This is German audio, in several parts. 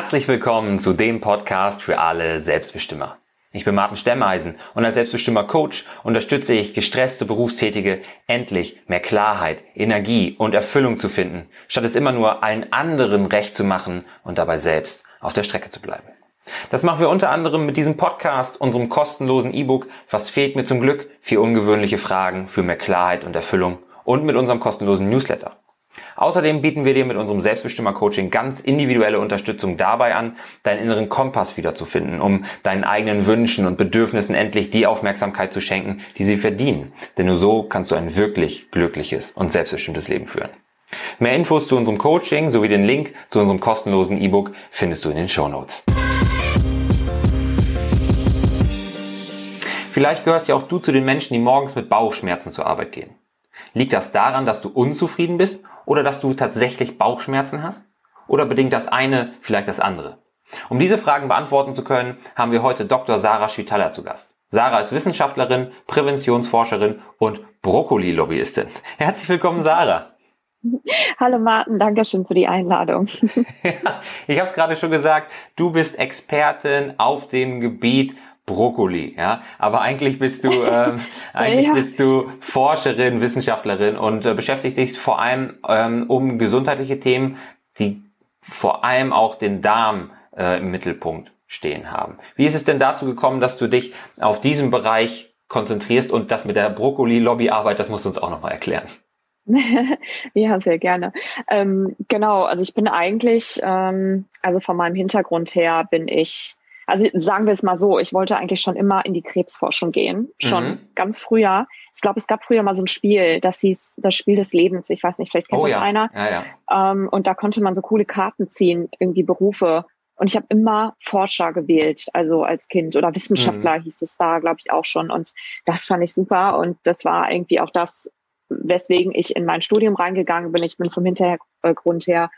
Herzlich willkommen zu dem Podcast für alle Selbstbestimmer. Ich bin Martin Stemmeisen und als Selbstbestimmer Coach unterstütze ich gestresste Berufstätige endlich mehr Klarheit, Energie und Erfüllung zu finden, statt es immer nur allen anderen recht zu machen und dabei selbst auf der Strecke zu bleiben. Das machen wir unter anderem mit diesem Podcast, unserem kostenlosen E-Book Was fehlt mir zum Glück? Vier ungewöhnliche Fragen für mehr Klarheit und Erfüllung und mit unserem kostenlosen Newsletter. Außerdem bieten wir dir mit unserem Selbstbestimmer-Coaching ganz individuelle Unterstützung dabei an, deinen inneren Kompass wiederzufinden, um deinen eigenen Wünschen und Bedürfnissen endlich die Aufmerksamkeit zu schenken, die sie verdienen. Denn nur so kannst du ein wirklich glückliches und selbstbestimmtes Leben führen. Mehr Infos zu unserem Coaching sowie den Link zu unserem kostenlosen E-Book findest du in den Show Notes. Vielleicht gehörst ja auch du zu den Menschen, die morgens mit Bauchschmerzen zur Arbeit gehen. Liegt das daran, dass du unzufrieden bist oder dass du tatsächlich Bauchschmerzen hast? Oder bedingt das eine vielleicht das andere? Um diese Fragen beantworten zu können, haben wir heute Dr. Sarah Schwitala zu Gast. Sarah ist Wissenschaftlerin, Präventionsforscherin und Brokkoli-Lobbyistin. Herzlich willkommen, Sarah. Hallo Martin, danke schön für die Einladung. Ja, ich habe es gerade schon gesagt, du bist Expertin auf dem Gebiet Brokkoli, ja. Aber eigentlich bist du ähm, eigentlich ja. bist du Forscherin, Wissenschaftlerin und äh, beschäftigst dich vor allem ähm, um gesundheitliche Themen, die vor allem auch den Darm äh, im Mittelpunkt stehen haben. Wie ist es denn dazu gekommen, dass du dich auf diesen Bereich konzentrierst und das mit der Brokkoli-Lobbyarbeit, das musst du uns auch nochmal erklären. ja, sehr gerne. Ähm, genau, also ich bin eigentlich, ähm, also von meinem Hintergrund her bin ich also sagen wir es mal so, ich wollte eigentlich schon immer in die Krebsforschung gehen, schon mhm. ganz früher. Ich glaube, es gab früher mal so ein Spiel, das hieß das Spiel des Lebens. Ich weiß nicht, vielleicht kennt oh, das ja. einer. Ja, ja. Ähm, und da konnte man so coole Karten ziehen, irgendwie Berufe. Und ich habe immer Forscher gewählt, also als Kind oder Wissenschaftler mhm. hieß es da, glaube ich, auch schon. Und das fand ich super. Und das war irgendwie auch das, weswegen ich in mein Studium reingegangen bin. Ich bin vom Hintergrund her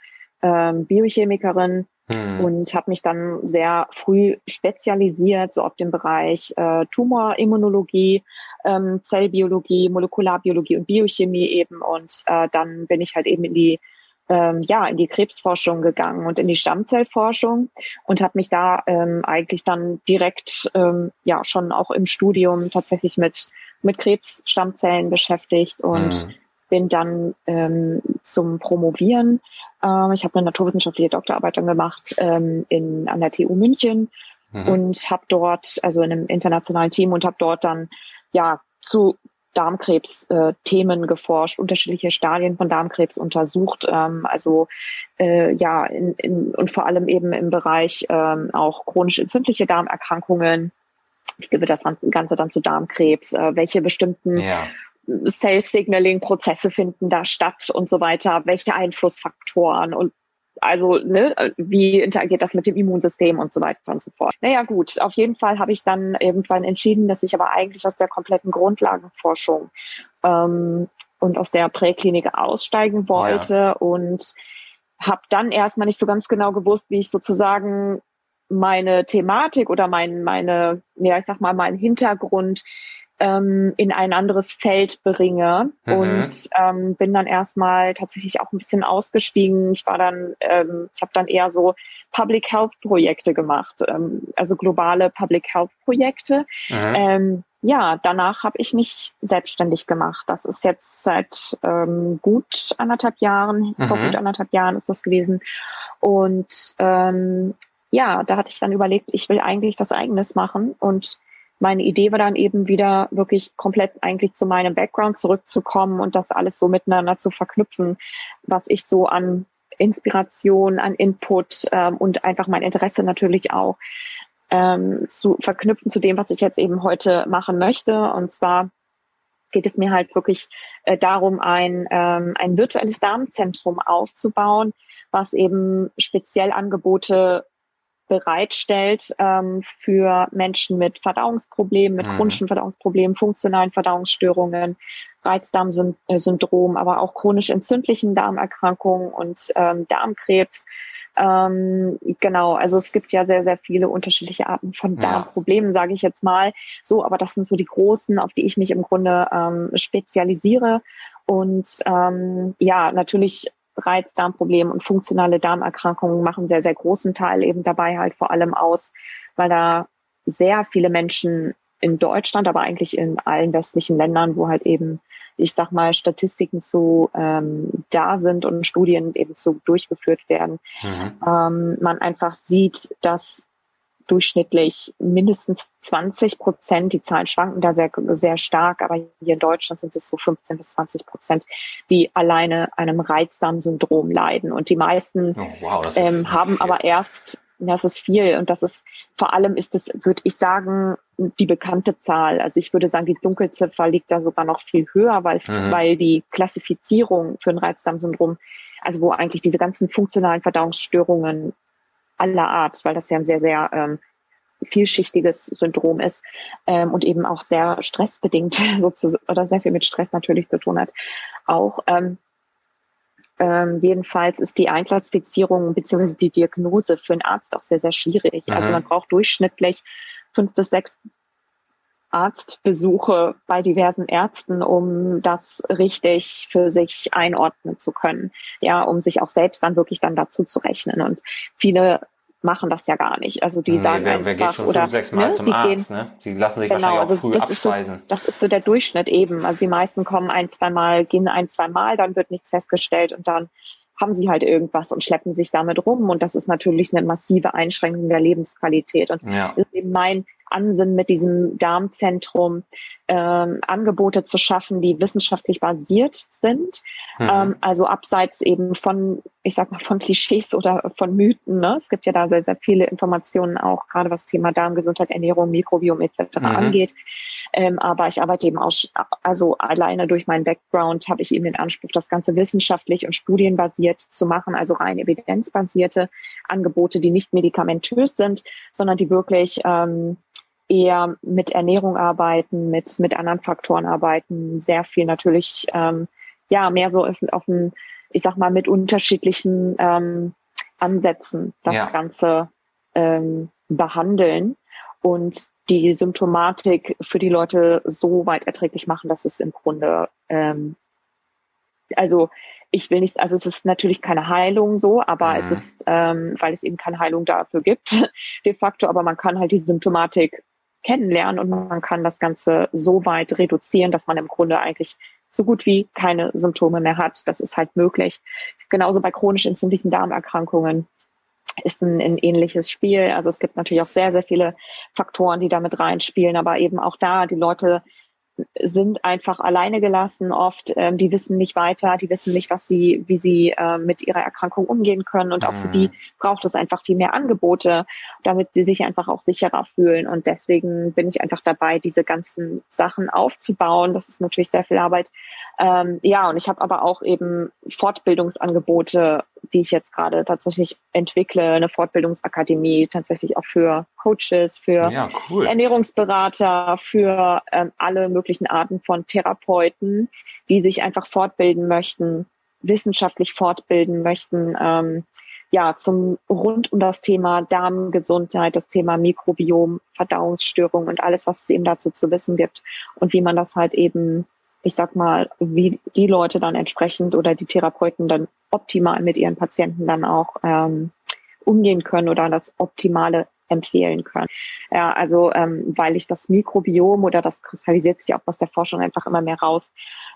ähm, Biochemikerin mhm. und habe mich dann sehr früh spezialisiert, so auf dem Bereich äh, Tumorimmunologie, ähm, Zellbiologie, Molekularbiologie und Biochemie eben. Und äh, dann bin ich halt eben in die ähm, ja in die Krebsforschung gegangen und in die Stammzellforschung und habe mich da ähm, eigentlich dann direkt ähm, ja schon auch im Studium tatsächlich mit mit Krebsstammzellen beschäftigt und mhm bin dann ähm, zum Promovieren. Ähm, ich habe eine naturwissenschaftliche Doktorarbeit dann gemacht ähm, in, an der TU München mhm. und habe dort, also in einem internationalen Team und habe dort dann ja zu Darmkrebs-Themen äh, geforscht, unterschiedliche Stadien von Darmkrebs untersucht, ähm, also äh, ja in, in, und vor allem eben im Bereich ähm, auch chronisch entzündliche Darmerkrankungen. Ich gebe das Ganze dann zu Darmkrebs, äh, welche bestimmten ja. Sales-Signaling-Prozesse finden da statt und so weiter, welche Einflussfaktoren und also ne, wie interagiert das mit dem Immunsystem und so weiter und so fort. Naja gut, auf jeden Fall habe ich dann irgendwann entschieden, dass ich aber eigentlich aus der kompletten Grundlagenforschung ähm, und aus der Präklinik aussteigen wollte ja. und habe dann erstmal nicht so ganz genau gewusst, wie ich sozusagen meine Thematik oder mein, meine, ja, ich sag mal, meinen Hintergrund ähm, in ein anderes Feld bringe mhm. und ähm, bin dann erstmal tatsächlich auch ein bisschen ausgestiegen. Ich war dann, ähm, ich habe dann eher so Public Health Projekte gemacht, ähm, also globale Public Health Projekte. Mhm. Ähm, ja, danach habe ich mich selbstständig gemacht. Das ist jetzt seit ähm, gut anderthalb Jahren, mhm. vor gut anderthalb Jahren ist das gewesen. Und ähm, ja, da hatte ich dann überlegt, ich will eigentlich was eigenes machen und meine Idee war dann eben wieder wirklich komplett eigentlich zu meinem Background zurückzukommen und das alles so miteinander zu verknüpfen, was ich so an Inspiration, an Input ähm, und einfach mein Interesse natürlich auch ähm, zu verknüpfen zu dem, was ich jetzt eben heute machen möchte. Und zwar geht es mir halt wirklich äh, darum, ein, ähm, ein virtuelles Darmzentrum aufzubauen, was eben speziell Angebote bereitstellt ähm, für Menschen mit Verdauungsproblemen, mit mhm. chronischen Verdauungsproblemen, funktionalen Verdauungsstörungen, Reizdarmsyndrom, aber auch chronisch entzündlichen Darmerkrankungen und ähm, Darmkrebs. Ähm, genau, also es gibt ja sehr, sehr viele unterschiedliche Arten von Darmproblemen, ja. sage ich jetzt mal. So, aber das sind so die großen, auf die ich mich im Grunde ähm, spezialisiere. Und ähm, ja, natürlich Reizdarmproblem und funktionale Darmerkrankungen machen sehr, sehr großen Teil eben dabei halt vor allem aus, weil da sehr viele Menschen in Deutschland, aber eigentlich in allen westlichen Ländern, wo halt eben, ich sag mal, Statistiken zu ähm, da sind und Studien eben zu durchgeführt werden, mhm. ähm, man einfach sieht, dass durchschnittlich mindestens 20 Prozent, die Zahlen schwanken da sehr, sehr stark, aber hier in Deutschland sind es so 15 bis 20 Prozent, die alleine einem Reizdarmsyndrom leiden. Und die meisten oh, wow, ähm, haben viel. aber erst, das ist viel und das ist, vor allem ist es, würde ich sagen, die bekannte Zahl. Also ich würde sagen, die Dunkelziffer liegt da sogar noch viel höher, weil, mhm. weil die Klassifizierung für ein Reizdarmsyndrom also wo eigentlich diese ganzen funktionalen Verdauungsstörungen aller Art, weil das ja ein sehr, sehr ähm, vielschichtiges Syndrom ist ähm, und eben auch sehr stressbedingt sozusagen oder sehr viel mit Stress natürlich zu tun hat. Auch ähm, ähm, jedenfalls ist die Einklassifizierung bzw. die Diagnose für einen Arzt auch sehr, sehr schwierig. Also mhm. Also man braucht durchschnittlich fünf bis sechs Arztbesuche bei diversen Ärzten, um das richtig für sich einordnen zu können. Ja, um sich auch selbst dann wirklich dann dazu zu rechnen. Und viele machen das ja gar nicht. Also die nee, sagen wer, wer geht schon oder fünf, sechs Mal ne, zum die Arzt, gehen, ne? Die lassen sich genau, wahrscheinlich also auch früh das abspeisen. Ist so, das ist so der Durchschnitt eben. Also die meisten kommen ein, zwei Mal, gehen ein, zwei Mal, dann wird nichts festgestellt und dann haben sie halt irgendwas und schleppen sich damit rum. Und das ist natürlich eine massive Einschränkung der Lebensqualität. Und ja. ist eben mein Ansinnen mit diesem Darmzentrum, ähm, Angebote zu schaffen, die wissenschaftlich basiert sind. Mhm. Ähm, also abseits eben von, ich sag mal, von Klischees oder von Mythen. Ne? Es gibt ja da sehr, sehr viele Informationen auch, gerade was Thema Darmgesundheit, Ernährung, Mikrobiom etc. Mhm. angeht. Ähm, aber ich arbeite eben auch, also alleine durch meinen Background habe ich eben den Anspruch, das Ganze wissenschaftlich und studienbasiert zu machen, also rein evidenzbasierte Angebote, die nicht medikamentös sind, sondern die wirklich ähm, eher mit Ernährung arbeiten, mit, mit anderen Faktoren arbeiten, sehr viel natürlich, ähm, ja, mehr so auf, auf ein, ich sag mal, mit unterschiedlichen ähm, Ansätzen das ja. Ganze ähm, behandeln und die Symptomatik für die Leute so weit erträglich machen, dass es im Grunde, ähm, also ich will nicht, also es ist natürlich keine Heilung so, aber mhm. es ist, ähm, weil es eben keine Heilung dafür gibt, de facto, aber man kann halt die Symptomatik kennenlernen und man kann das Ganze so weit reduzieren, dass man im Grunde eigentlich so gut wie keine Symptome mehr hat. Das ist halt möglich. Genauso bei chronisch entzündlichen Darmerkrankungen ist ein, ein ähnliches Spiel. Also es gibt natürlich auch sehr, sehr viele Faktoren, die damit reinspielen, aber eben auch da die Leute sind einfach alleine gelassen oft. Ähm, die wissen nicht weiter, die wissen nicht, was sie, wie sie äh, mit ihrer Erkrankung umgehen können. Und auch für die mhm. braucht es einfach viel mehr Angebote, damit sie sich einfach auch sicherer fühlen. Und deswegen bin ich einfach dabei, diese ganzen Sachen aufzubauen. Das ist natürlich sehr viel Arbeit. Ähm, ja, und ich habe aber auch eben Fortbildungsangebote die ich jetzt gerade tatsächlich entwickle, eine Fortbildungsakademie tatsächlich auch für Coaches, für ja, cool. Ernährungsberater, für ähm, alle möglichen Arten von Therapeuten, die sich einfach fortbilden möchten, wissenschaftlich fortbilden möchten, ähm, ja, zum rund um das Thema Darmgesundheit, das Thema Mikrobiom, Verdauungsstörung und alles, was es eben dazu zu wissen gibt und wie man das halt eben ich sag mal, wie die Leute dann entsprechend oder die Therapeuten dann optimal mit ihren Patienten dann auch ähm, umgehen können oder das Optimale empfehlen können. Ja, also ähm, weil ich das Mikrobiom oder das kristallisiert sich auch aus der Forschung einfach immer mehr raus,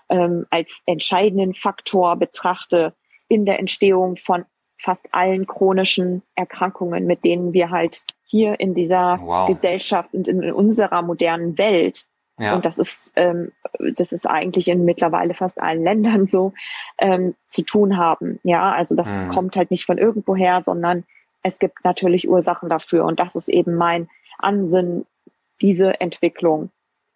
ähm, als entscheidenden Faktor betrachte in der Entstehung von fast allen chronischen Erkrankungen, mit denen wir halt hier in dieser wow. Gesellschaft und in, in unserer modernen Welt ja. Und das ist, ähm, das ist eigentlich in mittlerweile fast allen Ländern so ähm, zu tun haben. Ja, also das mhm. kommt halt nicht von irgendwoher, sondern es gibt natürlich Ursachen dafür. Und das ist eben mein Ansinn, diese Entwicklung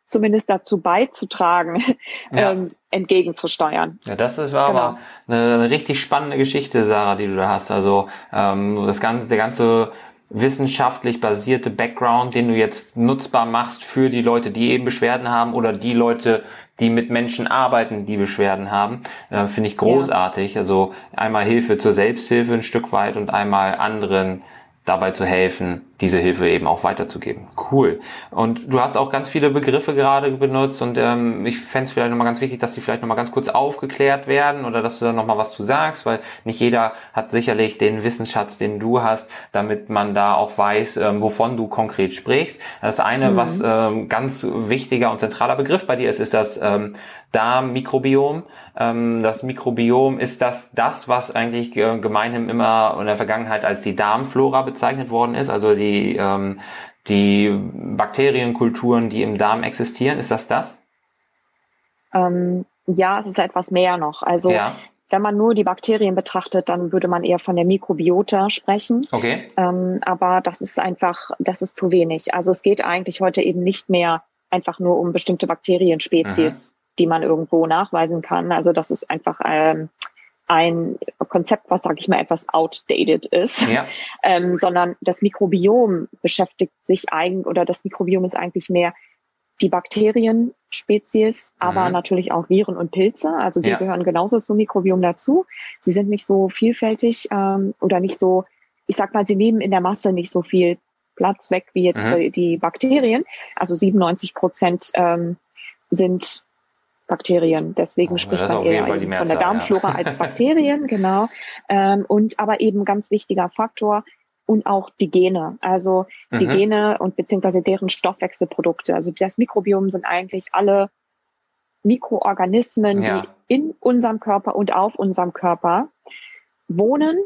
zumindest dazu beizutragen, ja. ähm, entgegenzusteuern. Ja, das ist war genau. aber eine, eine, richtig spannende Geschichte, Sarah, die du da hast. Also ähm, das ganze, der ganze wissenschaftlich basierte Background, den du jetzt nutzbar machst für die Leute, die eben Beschwerden haben oder die Leute, die mit Menschen arbeiten, die Beschwerden haben, äh, finde ich großartig. Ja. Also einmal Hilfe zur Selbsthilfe ein Stück weit und einmal anderen dabei zu helfen, diese Hilfe eben auch weiterzugeben. Cool. Und du hast auch ganz viele Begriffe gerade benutzt und ähm, ich fände es vielleicht nochmal ganz wichtig, dass die vielleicht nochmal ganz kurz aufgeklärt werden oder dass du da nochmal was zu sagst, weil nicht jeder hat sicherlich den Wissensschatz, den du hast, damit man da auch weiß, ähm, wovon du konkret sprichst. Das eine, mhm. was ähm, ganz wichtiger und zentraler Begriff bei dir ist, ist das ähm, Darmmikrobiom. Ähm, das Mikrobiom ist das, das, was eigentlich äh, gemeinhin immer in der Vergangenheit als die Darmflora bezeichnet worden ist, also die, ähm, die Bakterienkulturen, die im Darm existieren. Ist das das? Ähm, ja, es ist etwas mehr noch. Also ja. wenn man nur die Bakterien betrachtet, dann würde man eher von der Mikrobiota sprechen. Okay. Ähm, aber das ist einfach, das ist zu wenig. Also es geht eigentlich heute eben nicht mehr einfach nur um bestimmte Bakterienspezies. Mhm die man irgendwo nachweisen kann. Also das ist einfach ähm, ein Konzept, was, sage ich mal, etwas outdated ist, ja. ähm, sondern das Mikrobiom beschäftigt sich eigentlich, oder das Mikrobiom ist eigentlich mehr die Bakterienspezies, aber mhm. natürlich auch Viren und Pilze. Also die ja. gehören genauso zum Mikrobiom dazu. Sie sind nicht so vielfältig ähm, oder nicht so, ich sag mal, sie nehmen in der Masse nicht so viel Platz weg wie jetzt mhm. die, die, Bakterien. Also 97 Prozent ähm, sind Bakterien. Deswegen oh, spricht man eher von der Darmflora ja. als Bakterien, genau. Ähm, und aber eben ganz wichtiger Faktor und auch die Gene. Also die mhm. Gene und beziehungsweise deren Stoffwechselprodukte. Also das Mikrobiom sind eigentlich alle Mikroorganismen, ja. die in unserem Körper und auf unserem Körper wohnen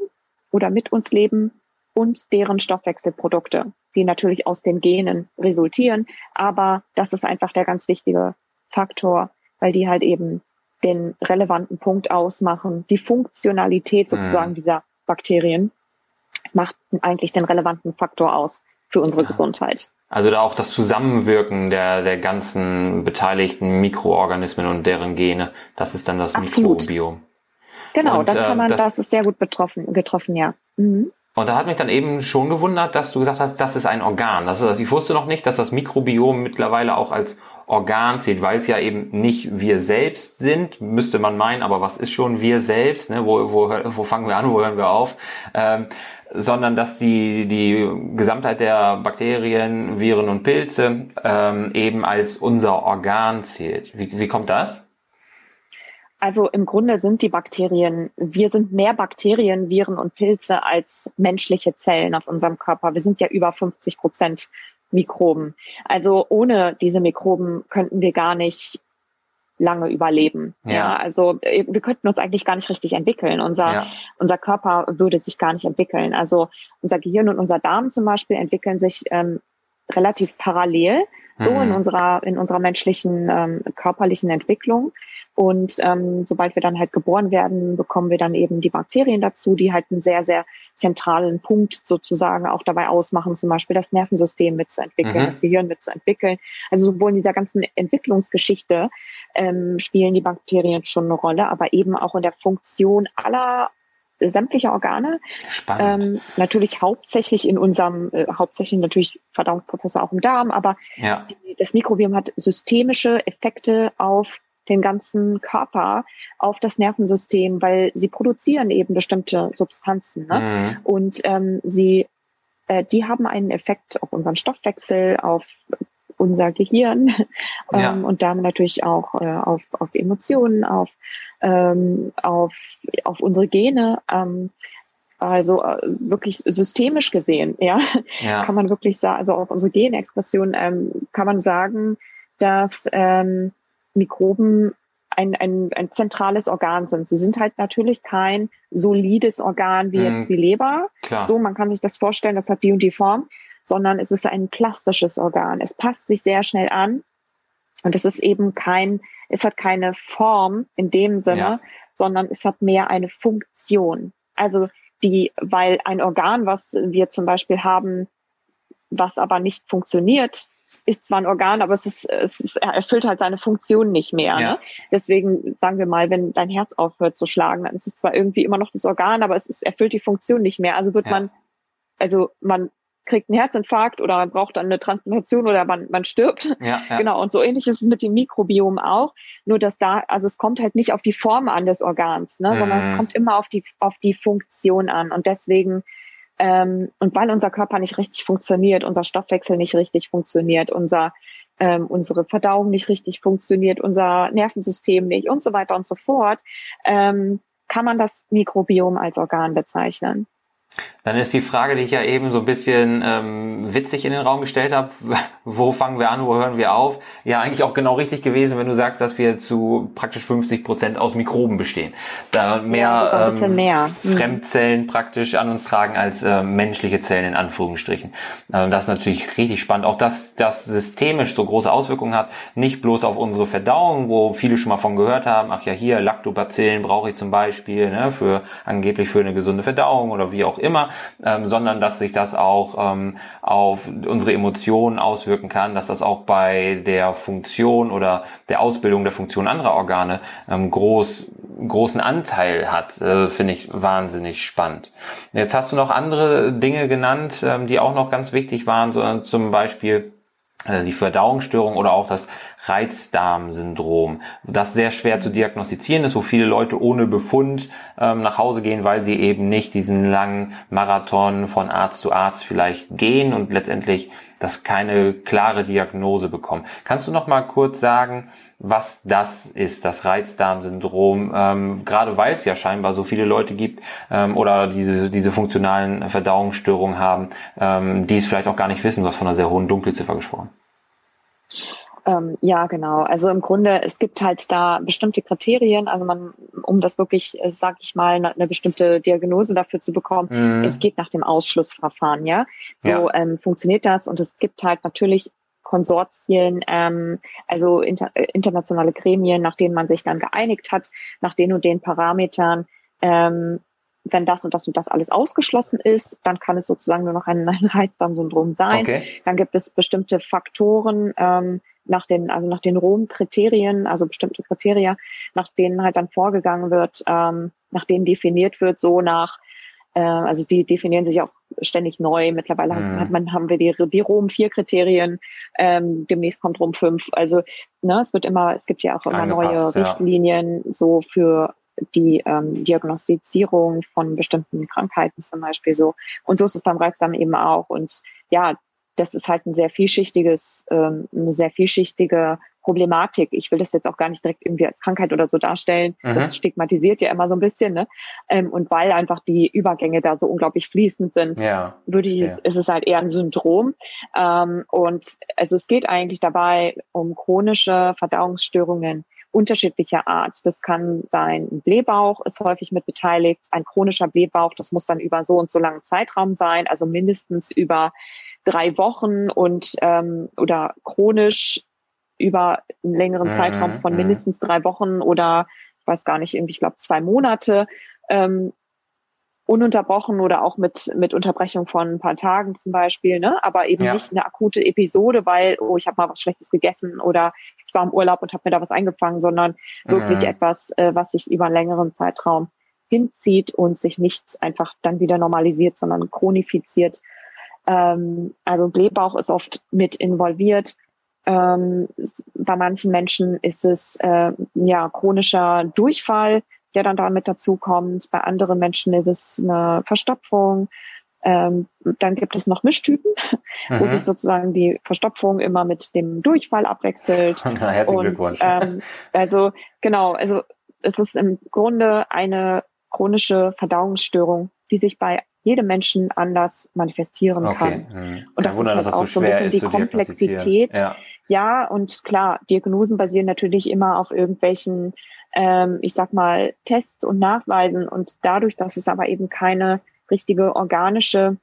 oder mit uns leben und deren Stoffwechselprodukte, die natürlich aus den Genen resultieren. Aber das ist einfach der ganz wichtige Faktor, weil die halt eben den relevanten Punkt ausmachen. Die Funktionalität sozusagen mhm. dieser Bakterien macht eigentlich den relevanten Faktor aus für unsere ja. Gesundheit. Also da auch das Zusammenwirken der, der ganzen beteiligten Mikroorganismen und deren Gene, das ist dann das Absolut. Mikrobiom. Genau, und, das kann äh, man, das, das, ist sehr gut betroffen, getroffen, ja. Mhm. Und da hat mich dann eben schon gewundert, dass du gesagt hast, das ist ein Organ. Das ist, ich wusste noch nicht, dass das Mikrobiom mittlerweile auch als Organ zählt, weil es ja eben nicht wir selbst sind, müsste man meinen, aber was ist schon wir selbst? Ne? Wo, wo, wo fangen wir an, wo hören wir auf? Ähm, sondern dass die, die Gesamtheit der Bakterien, Viren und Pilze ähm, eben als unser Organ zählt. Wie, wie kommt das? Also im Grunde sind die Bakterien, wir sind mehr Bakterien, Viren und Pilze als menschliche Zellen auf unserem Körper. Wir sind ja über 50 Prozent Mikroben. Also ohne diese Mikroben könnten wir gar nicht lange überleben. Ja. ja. also äh, wir könnten uns eigentlich gar nicht richtig entwickeln. Unser, ja. unser Körper würde sich gar nicht entwickeln. Also unser Gehirn und unser Darm zum Beispiel entwickeln sich ähm, relativ parallel so mhm. in unserer in unserer menschlichen ähm, körperlichen Entwicklung. Und ähm, sobald wir dann halt geboren werden, bekommen wir dann eben die Bakterien dazu, die halt einen sehr, sehr zentralen Punkt sozusagen auch dabei ausmachen, zum Beispiel das Nervensystem mitzuentwickeln, mhm. das Gehirn mitzuentwickeln. Also sowohl in dieser ganzen Entwicklungsgeschichte ähm, spielen die Bakterien schon eine Rolle, aber eben auch in der Funktion aller sämtliche Organe. Spannend. Ähm, natürlich hauptsächlich in unserem, äh, hauptsächlich natürlich Verdauungsprozesse auch im Darm, aber ja. die, das Mikrobiom hat systemische Effekte auf den ganzen Körper, auf das Nervensystem, weil sie produzieren eben bestimmte Substanzen. Ne? Mhm. Und ähm, sie, äh, die haben einen Effekt auf unseren Stoffwechsel, auf unser Gehirn ähm, ja. und damit natürlich auch äh, auf, auf Emotionen, auf, ähm, auf, auf unsere Gene. Ähm, also äh, wirklich systemisch gesehen, ja, ja, kann man wirklich sagen, also auf unsere Genexpression ähm, kann man sagen, dass ähm, Mikroben ein, ein, ein zentrales Organ sind. Sie sind halt natürlich kein solides Organ wie jetzt mhm. die Leber. Klar. So, man kann sich das vorstellen, das hat die und die Form sondern es ist ein plastisches Organ. Es passt sich sehr schnell an und es ist eben kein, es hat keine Form in dem Sinne, ja. sondern es hat mehr eine Funktion. Also die, weil ein Organ, was wir zum Beispiel haben, was aber nicht funktioniert, ist zwar ein Organ, aber es ist, es ist, er erfüllt halt seine Funktion nicht mehr. Ja. Ne? Deswegen sagen wir mal, wenn dein Herz aufhört zu schlagen, dann ist es zwar irgendwie immer noch das Organ, aber es ist, erfüllt die Funktion nicht mehr. Also wird ja. man, also man kriegt einen Herzinfarkt oder man braucht dann eine Transplantation oder man, man stirbt. Ja, ja. Genau. Und so ähnlich ist es mit dem Mikrobiom auch. Nur dass da, also es kommt halt nicht auf die Form an des Organs, ne, mhm. sondern es kommt immer auf die, auf die Funktion an. Und deswegen Ähm, und weil unser Körper nicht richtig funktioniert, unser Stoffwechsel nicht richtig funktioniert, unser ähm, unsere Verdauung nicht richtig funktioniert, unser Nervensystem nicht und so weiter und so fort, ähm, kann man das Mikrobiom als Organ bezeichnen. Dann ist die Frage, die ich ja eben so ein bisschen ähm, witzig in den Raum gestellt habe, wo fangen wir an, wo hören wir auf, ja eigentlich auch genau richtig gewesen, wenn du sagst, dass wir zu praktisch 50 Prozent aus Mikroben bestehen. Da mehr, ja, ähm, mehr. Mhm. Fremdzellen praktisch an uns tragen als äh, menschliche Zellen in Anführungsstrichen. Ähm, das ist natürlich richtig spannend. Auch dass das systemisch so große Auswirkungen hat, nicht bloß auf unsere Verdauung, wo viele schon mal von gehört haben, ach ja hier, Lactobacillen brauche ich zum Beispiel, ne, für angeblich für eine gesunde Verdauung oder wie auch immer, ähm, sondern dass sich das auch ähm, auf unsere Emotionen auswirken kann, dass das auch bei der Funktion oder der Ausbildung der Funktion anderer Organe ähm, groß, großen Anteil hat, äh, finde ich wahnsinnig spannend. Jetzt hast du noch andere Dinge genannt, ähm, die auch noch ganz wichtig waren, sondern zum Beispiel äh, die Verdauungsstörung oder auch das Reizdarmsyndrom, das sehr schwer zu diagnostizieren ist, wo viele Leute ohne Befund ähm, nach Hause gehen, weil sie eben nicht diesen langen Marathon von Arzt zu Arzt vielleicht gehen und letztendlich das keine klare Diagnose bekommen. Kannst du noch mal kurz sagen, was das ist, das Reizdarmsyndrom, ähm, gerade weil es ja scheinbar so viele Leute gibt ähm, oder diese, diese funktionalen Verdauungsstörungen haben, ähm, die es vielleicht auch gar nicht wissen, hast von einer sehr hohen Dunkelziffer gesprochen. Ähm, ja, genau. Also im Grunde, es gibt halt da bestimmte Kriterien, also man, um das wirklich, äh, sag ich mal, eine, bestimmte Diagnose dafür zu bekommen, mhm. es geht nach dem Ausschlussverfahren, ja. So ja. Ähm, funktioniert das und es gibt halt natürlich Konsortien, ähm, also inter, äh, internationale Gremien, nach denen man sich dann geeinigt hat, nach den und den Parametern. Ähm, wenn das und das und das alles ausgeschlossen ist, dann kann es sozusagen nur noch ein, ein Reizdarmsyndrom sein. Okay. Dann gibt es bestimmte Faktoren, ähm, nach den, also nach den Rom-Kriterien, also bestimmte Kriterien, nach denen halt dann vorgegangen wird, ähm, nach denen definiert wird, so nach, äh, also die definieren sich auch ständig neu. Mittlerweile mhm. hat man, haben wir die, die Rom-4-Kriterien, ähm, demnächst kommt Rom 5. Also ne, es wird immer, es gibt ja auch immer Angepasst, neue Richtlinien so für die ähm, Diagnostizierung von bestimmten Krankheiten zum Beispiel so. Und so ist es beim Reizdarm eben auch. Und ja, das ist halt ein sehr vielschichtiges, ähm, eine sehr vielschichtige Problematik. Ich will das jetzt auch gar nicht direkt irgendwie als Krankheit oder so darstellen. Mhm. Das stigmatisiert ja immer so ein bisschen, ne? Ähm, und weil einfach die Übergänge da so unglaublich fließend sind, ja, würde ich, ist es halt eher ein Syndrom. Ähm, und also es geht eigentlich dabei um chronische Verdauungsstörungen unterschiedlicher Art. Das kann sein, ein Blähbauch ist häufig mit beteiligt, ein chronischer Blähbauch, das muss dann über so und so langen Zeitraum sein, also mindestens über drei Wochen und ähm, oder chronisch über einen längeren mhm, Zeitraum von mhm. mindestens drei Wochen oder ich weiß gar nicht, irgendwie, ich glaube, zwei Monate ähm, ununterbrochen oder auch mit, mit Unterbrechung von ein paar Tagen zum Beispiel, ne? aber eben ja. nicht eine akute Episode, weil, oh, ich habe mal was Schlechtes gegessen oder ich war im Urlaub und habe mir da was eingefangen, sondern wirklich mhm. etwas, äh, was sich über einen längeren Zeitraum hinzieht und sich nicht einfach dann wieder normalisiert, sondern chronifiziert ähm, also Blähbauch ist oft mit involviert. Ähm, bei manchen Menschen ist es äh, ja chronischer Durchfall, der dann damit dazu kommt. Bei anderen Menschen ist es eine Verstopfung. Ähm, dann gibt es noch Mischtypen, mhm. wo sich sozusagen die Verstopfung immer mit dem Durchfall abwechselt. Na, herzlichen Und, Glückwunsch. Ähm, also genau, also es ist im Grunde eine chronische Verdauungsstörung, die sich bei jedem Menschen anders manifestieren okay. kann. Hm. Und das Wunder, ist halt auch so ein bisschen die Komplexität. Ja. ja, und klar, Diagnosen basieren natürlich immer auf irgendwelchen, ähm, ich sag mal, Tests und Nachweisen. Und dadurch, dass es aber eben keine richtige organische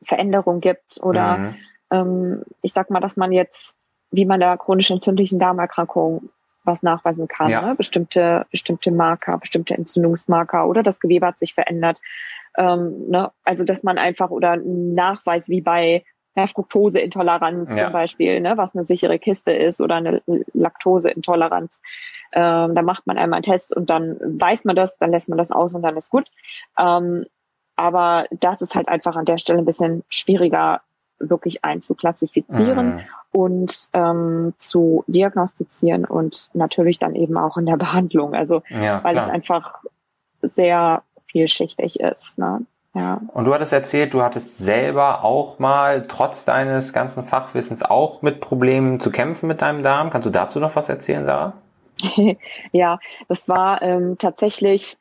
Veränderung gibt oder mhm. ähm, ich sag mal, dass man jetzt, wie man der chronisch entzündlichen Darmerkrankung was nachweisen kann, ja. ne? bestimmte, bestimmte Marker, bestimmte Entzündungsmarker oder das Gewebe hat sich verändert. Ähm, ne? Also dass man einfach oder einen Nachweis wie bei einer Fructoseintoleranz ja. zum Beispiel, ne, was eine sichere Kiste ist oder eine Laktoseintoleranz. Ähm, da macht man einmal einen Test und dann weiß man das, dann lässt man das aus und dann ist gut. Ähm, aber das ist halt einfach an der Stelle ein bisschen schwieriger wirklich einzuklassifizieren mhm. und ähm, zu diagnostizieren und natürlich dann eben auch in der Behandlung. Also ja, weil es einfach sehr vielschichtig ist. Ne? Ja. Und du hattest erzählt, du hattest selber auch mal, trotz deines ganzen Fachwissens, auch mit Problemen zu kämpfen mit deinem Darm. Kannst du dazu noch was erzählen, Sarah? ja, das war ähm, tatsächlich,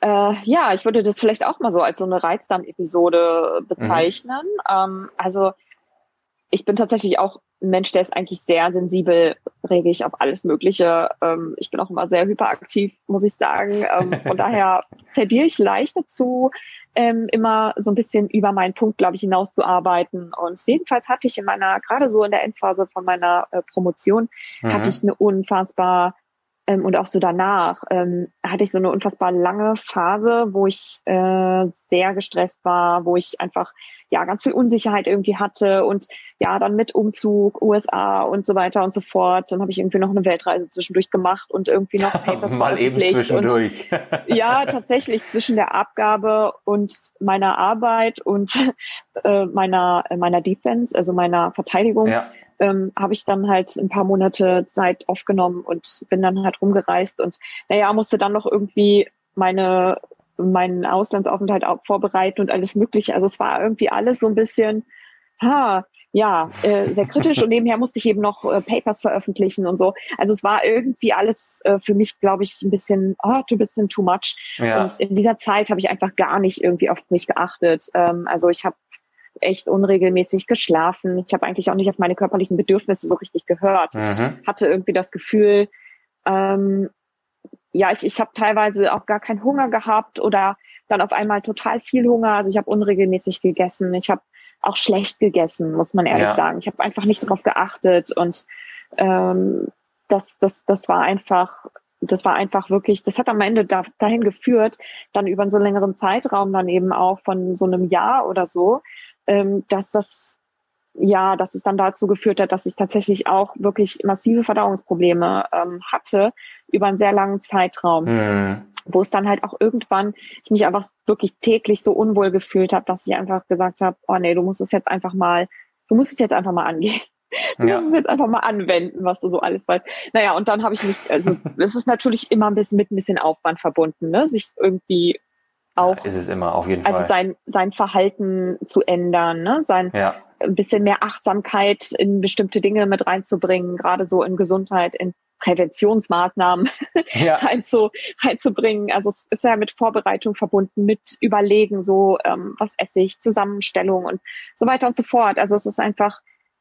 äh, ja, ich würde das vielleicht auch mal so als so eine Reizdarm-Episode bezeichnen. Mhm. Ähm, also ich bin tatsächlich auch ein Mensch, der ist eigentlich sehr sensibel, rege ich auf alles Mögliche. Ähm, ich bin auch immer sehr hyperaktiv, muss ich sagen. Ähm, von daher tendiere ich leicht dazu, ähm, immer so ein bisschen über meinen Punkt, glaube ich, hinauszuarbeiten. Und jedenfalls hatte ich in meiner, gerade so in der Endphase von meiner äh, Promotion, mhm. hatte ich eine unfassbar ähm, und auch so danach ähm, hatte ich so eine unfassbar lange Phase, wo ich äh, sehr gestresst war, wo ich einfach ja ganz viel Unsicherheit irgendwie hatte und ja dann mit Umzug USA und so weiter und so fort. Dann habe ich irgendwie noch eine Weltreise zwischendurch gemacht und irgendwie noch Papers Mal eben zwischendurch. Und, ja, tatsächlich zwischen der Abgabe und meiner Arbeit und äh, meiner meiner Defense, also meiner Verteidigung. Ja. Ähm, habe ich dann halt ein paar Monate Zeit aufgenommen und bin dann halt rumgereist und naja, musste dann noch irgendwie meine meinen Auslandsaufenthalt auch vorbereiten und alles Mögliche. Also es war irgendwie alles so ein bisschen, ha, ja, äh, sehr kritisch und nebenher musste ich eben noch äh, Papers veröffentlichen und so. Also es war irgendwie alles äh, für mich, glaube ich, ein bisschen, oh, ein bisschen too much. Ja. Und in dieser Zeit habe ich einfach gar nicht irgendwie auf mich geachtet. Ähm, also ich habe echt unregelmäßig geschlafen. Ich habe eigentlich auch nicht auf meine körperlichen Bedürfnisse so richtig gehört. Mhm. Ich hatte irgendwie das Gefühl, ähm, ja, ich, ich habe teilweise auch gar keinen Hunger gehabt oder dann auf einmal total viel Hunger. Also ich habe unregelmäßig gegessen. Ich habe auch schlecht gegessen, muss man ehrlich ja. sagen. Ich habe einfach nicht darauf geachtet und ähm, das, das, das war einfach, das war einfach wirklich, das hat am Ende da, dahin geführt, dann über so einen längeren Zeitraum, dann eben auch von so einem Jahr oder so, ähm, dass das ja, dass es dann dazu geführt hat, dass ich tatsächlich auch wirklich massive Verdauungsprobleme ähm, hatte über einen sehr langen Zeitraum. Mhm. Wo es dann halt auch irgendwann, ich mich einfach wirklich täglich so unwohl gefühlt habe, dass ich einfach gesagt habe, oh nee, du musst es jetzt einfach mal, du musst es jetzt einfach mal angehen. Du ja. musst es jetzt einfach mal anwenden, was du so alles weißt. Naja, und dann habe ich mich, also es ist natürlich immer ein bisschen mit ein bisschen Aufwand verbunden, ne? sich irgendwie auch. Ist es immer, auf jeden also Fall. Also sein, sein Verhalten zu ändern, ne? sein, ja ein bisschen mehr Achtsamkeit in bestimmte Dinge mit reinzubringen, gerade so in Gesundheit, in Präventionsmaßnahmen ja. reinzu, reinzubringen. Also es ist ja mit Vorbereitung verbunden, mit Überlegen, so ähm, was esse ich, Zusammenstellung und so weiter und so fort. Also es ist einfach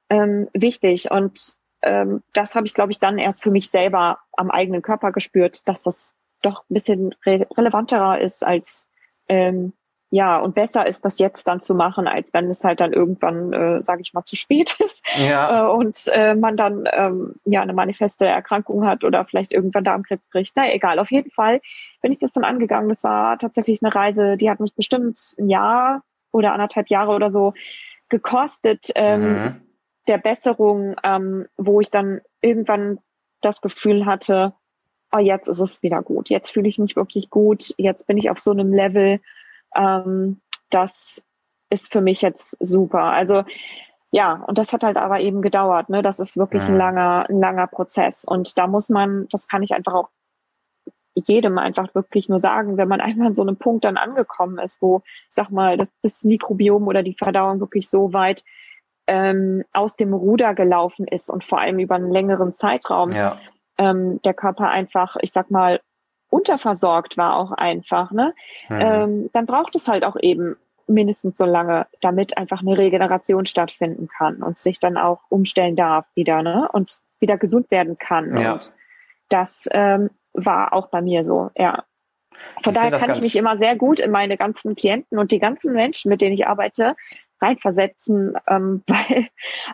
ähm, wichtig und ähm, das habe ich, glaube ich, dann erst für mich selber am eigenen Körper gespürt, dass das doch ein bisschen re relevanterer ist als ähm, ja, und besser ist das jetzt dann zu machen, als wenn es halt dann irgendwann, äh, sage ich mal, zu spät ist ja. äh, und äh, man dann ähm, ja eine manifeste Erkrankung hat oder vielleicht irgendwann Darmkrebs kriegt. Na egal, auf jeden Fall bin ich das dann angegangen. Das war tatsächlich eine Reise, die hat mich bestimmt ein Jahr oder anderthalb Jahre oder so gekostet ähm, mhm. der Besserung, ähm, wo ich dann irgendwann das Gefühl hatte, oh, jetzt ist es wieder gut, jetzt fühle ich mich wirklich gut, jetzt bin ich auf so einem Level, ähm, das ist für mich jetzt super. Also ja, und das hat halt aber eben gedauert. Ne? Das ist wirklich ja. ein langer, ein langer Prozess. Und da muss man, das kann ich einfach auch jedem einfach wirklich nur sagen, wenn man einmal an so einem Punkt dann angekommen ist, wo, sag mal, das, das Mikrobiom oder die Verdauung wirklich so weit ähm, aus dem Ruder gelaufen ist und vor allem über einen längeren Zeitraum ja. Ähm, der Körper einfach, ich sag mal, unterversorgt war auch einfach, ne? Mhm. Ähm, dann braucht es halt auch eben mindestens so lange, damit einfach eine Regeneration stattfinden kann und sich dann auch umstellen darf wieder, ne? Und wieder gesund werden kann. Ja. Und das ähm, war auch bei mir so, ja. Von ich daher kann ich mich immer sehr gut in meine ganzen Klienten und die ganzen Menschen, mit denen ich arbeite, reinversetzen, ähm, weil,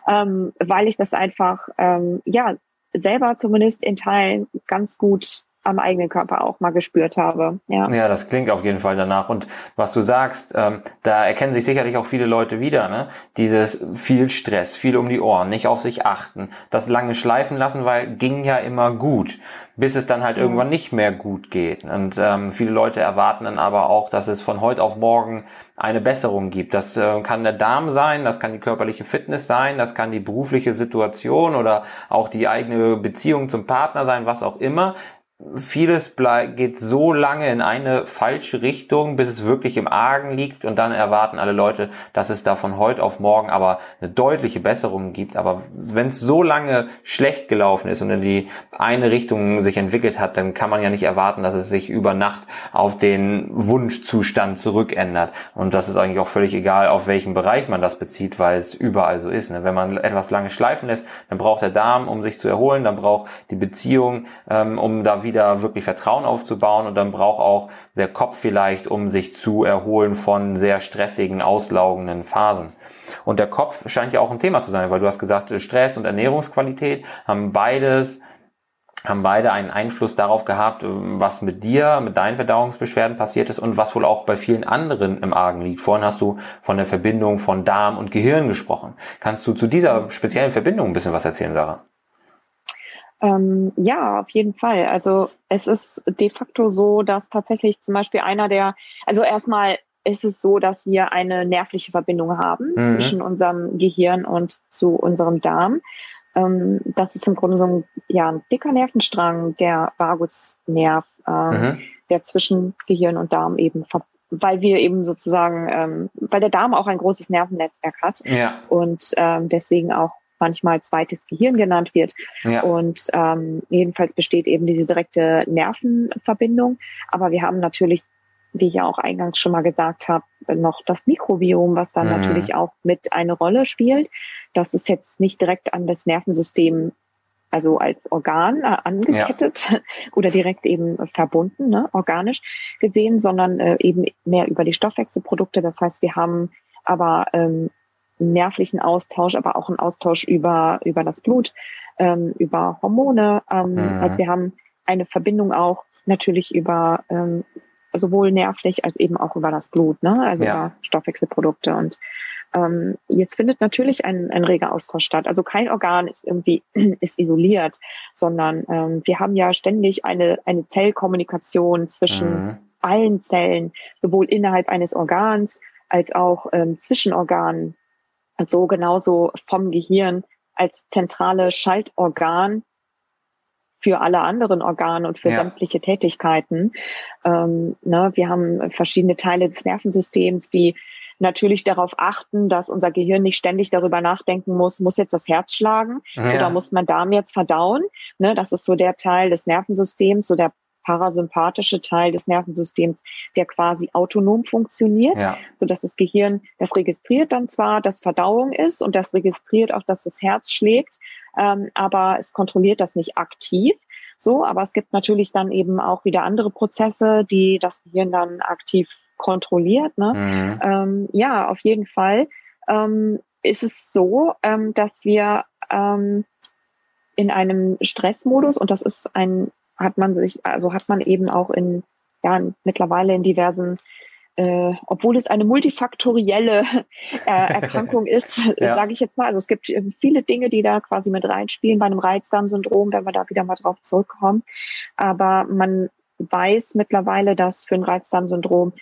ähm, weil ich das einfach ähm, ja selber zumindest in Teilen ganz gut am eigenen Körper auch mal gespürt habe. Ja. ja, das klingt auf jeden Fall danach. Und was du sagst, ähm, da erkennen sich sicherlich auch viele Leute wieder. Ne? Dieses viel Stress, viel um die Ohren, nicht auf sich achten, das lange schleifen lassen, weil ging ja immer gut, bis es dann halt ja. irgendwann nicht mehr gut geht. Und ähm, viele Leute erwarten dann aber auch, dass es von heute auf morgen eine Besserung gibt. Das äh, kann der Darm sein, das kann die körperliche Fitness sein, das kann die berufliche Situation oder auch die eigene Beziehung zum Partner sein, was auch immer vieles geht so lange in eine falsche Richtung, bis es wirklich im Argen liegt und dann erwarten alle Leute, dass es da von heute auf morgen aber eine deutliche Besserung gibt. Aber wenn es so lange schlecht gelaufen ist und in die eine Richtung sich entwickelt hat, dann kann man ja nicht erwarten, dass es sich über Nacht auf den Wunschzustand zurückändert. Und das ist eigentlich auch völlig egal, auf welchen Bereich man das bezieht, weil es überall so ist. Ne? Wenn man etwas lange schleifen lässt, dann braucht der Darm, um sich zu erholen, dann braucht die Beziehung, ähm, um da wieder wirklich Vertrauen aufzubauen und dann braucht auch der Kopf vielleicht, um sich zu erholen von sehr stressigen, auslaugenden Phasen. Und der Kopf scheint ja auch ein Thema zu sein, weil du hast gesagt, Stress und Ernährungsqualität haben beides haben beide einen Einfluss darauf gehabt, was mit dir, mit deinen Verdauungsbeschwerden passiert ist und was wohl auch bei vielen anderen im Argen liegt. Vorhin hast du von der Verbindung von Darm und Gehirn gesprochen. Kannst du zu dieser speziellen Verbindung ein bisschen was erzählen, Sarah? Ähm, ja, auf jeden Fall. Also es ist de facto so, dass tatsächlich zum Beispiel einer der, also erstmal ist es so, dass wir eine nervliche Verbindung haben mhm. zwischen unserem Gehirn und zu unserem Darm. Ähm, das ist im Grunde so ein, ja, ein dicker Nervenstrang, der Vagusnerv, ähm, mhm. der zwischen Gehirn und Darm eben weil wir eben sozusagen, ähm, weil der Darm auch ein großes Nervennetzwerk hat ja. und ähm, deswegen auch manchmal zweites Gehirn genannt wird. Ja. Und ähm, jedenfalls besteht eben diese direkte Nervenverbindung. Aber wir haben natürlich, wie ich ja auch eingangs schon mal gesagt habe, noch das Mikrobiom, was dann mhm. natürlich auch mit eine Rolle spielt. Das ist jetzt nicht direkt an das Nervensystem also als Organ äh, angekettet ja. oder direkt eben verbunden, ne, organisch gesehen, sondern äh, eben mehr über die Stoffwechselprodukte. Das heißt, wir haben aber ähm, nervlichen Austausch, aber auch einen Austausch über, über das Blut, ähm, über Hormone. Ähm, mhm. Also wir haben eine Verbindung auch natürlich über ähm, sowohl nervlich als eben auch über das Blut, ne? also ja. über Stoffwechselprodukte. Und ähm, jetzt findet natürlich ein, ein reger Austausch statt. Also kein Organ ist irgendwie ist isoliert, sondern ähm, wir haben ja ständig eine, eine Zellkommunikation zwischen mhm. allen Zellen, sowohl innerhalb eines Organs als auch ähm, zwischen Organen so genauso vom Gehirn als zentrale Schaltorgan für alle anderen Organe und für ja. sämtliche Tätigkeiten. Ähm, ne, wir haben verschiedene Teile des Nervensystems, die natürlich darauf achten, dass unser Gehirn nicht ständig darüber nachdenken muss, muss jetzt das Herz schlagen ja. oder muss man Darm jetzt verdauen. Ne, das ist so der Teil des Nervensystems, so der parasympathische Teil des Nervensystems, der quasi autonom funktioniert, ja. so dass das Gehirn, das registriert dann zwar, dass Verdauung ist und das registriert auch, dass das Herz schlägt, ähm, aber es kontrolliert das nicht aktiv. So, aber es gibt natürlich dann eben auch wieder andere Prozesse, die das Gehirn dann aktiv kontrolliert. Ne? Mhm. Ähm, ja, auf jeden Fall ähm, ist es so, ähm, dass wir ähm, in einem Stressmodus, und das ist ein hat man sich, also hat man eben auch in, ja, mittlerweile in diversen äh, obwohl es eine multifaktorielle äh, Erkrankung ist, ja. sage ich jetzt mal. Also es gibt äh, viele Dinge, die da quasi mit reinspielen bei einem Reizdarmsyndrom, wenn wir da wieder mal drauf zurückkommen. Aber man weiß mittlerweile, dass für ein Reizdarmsyndrom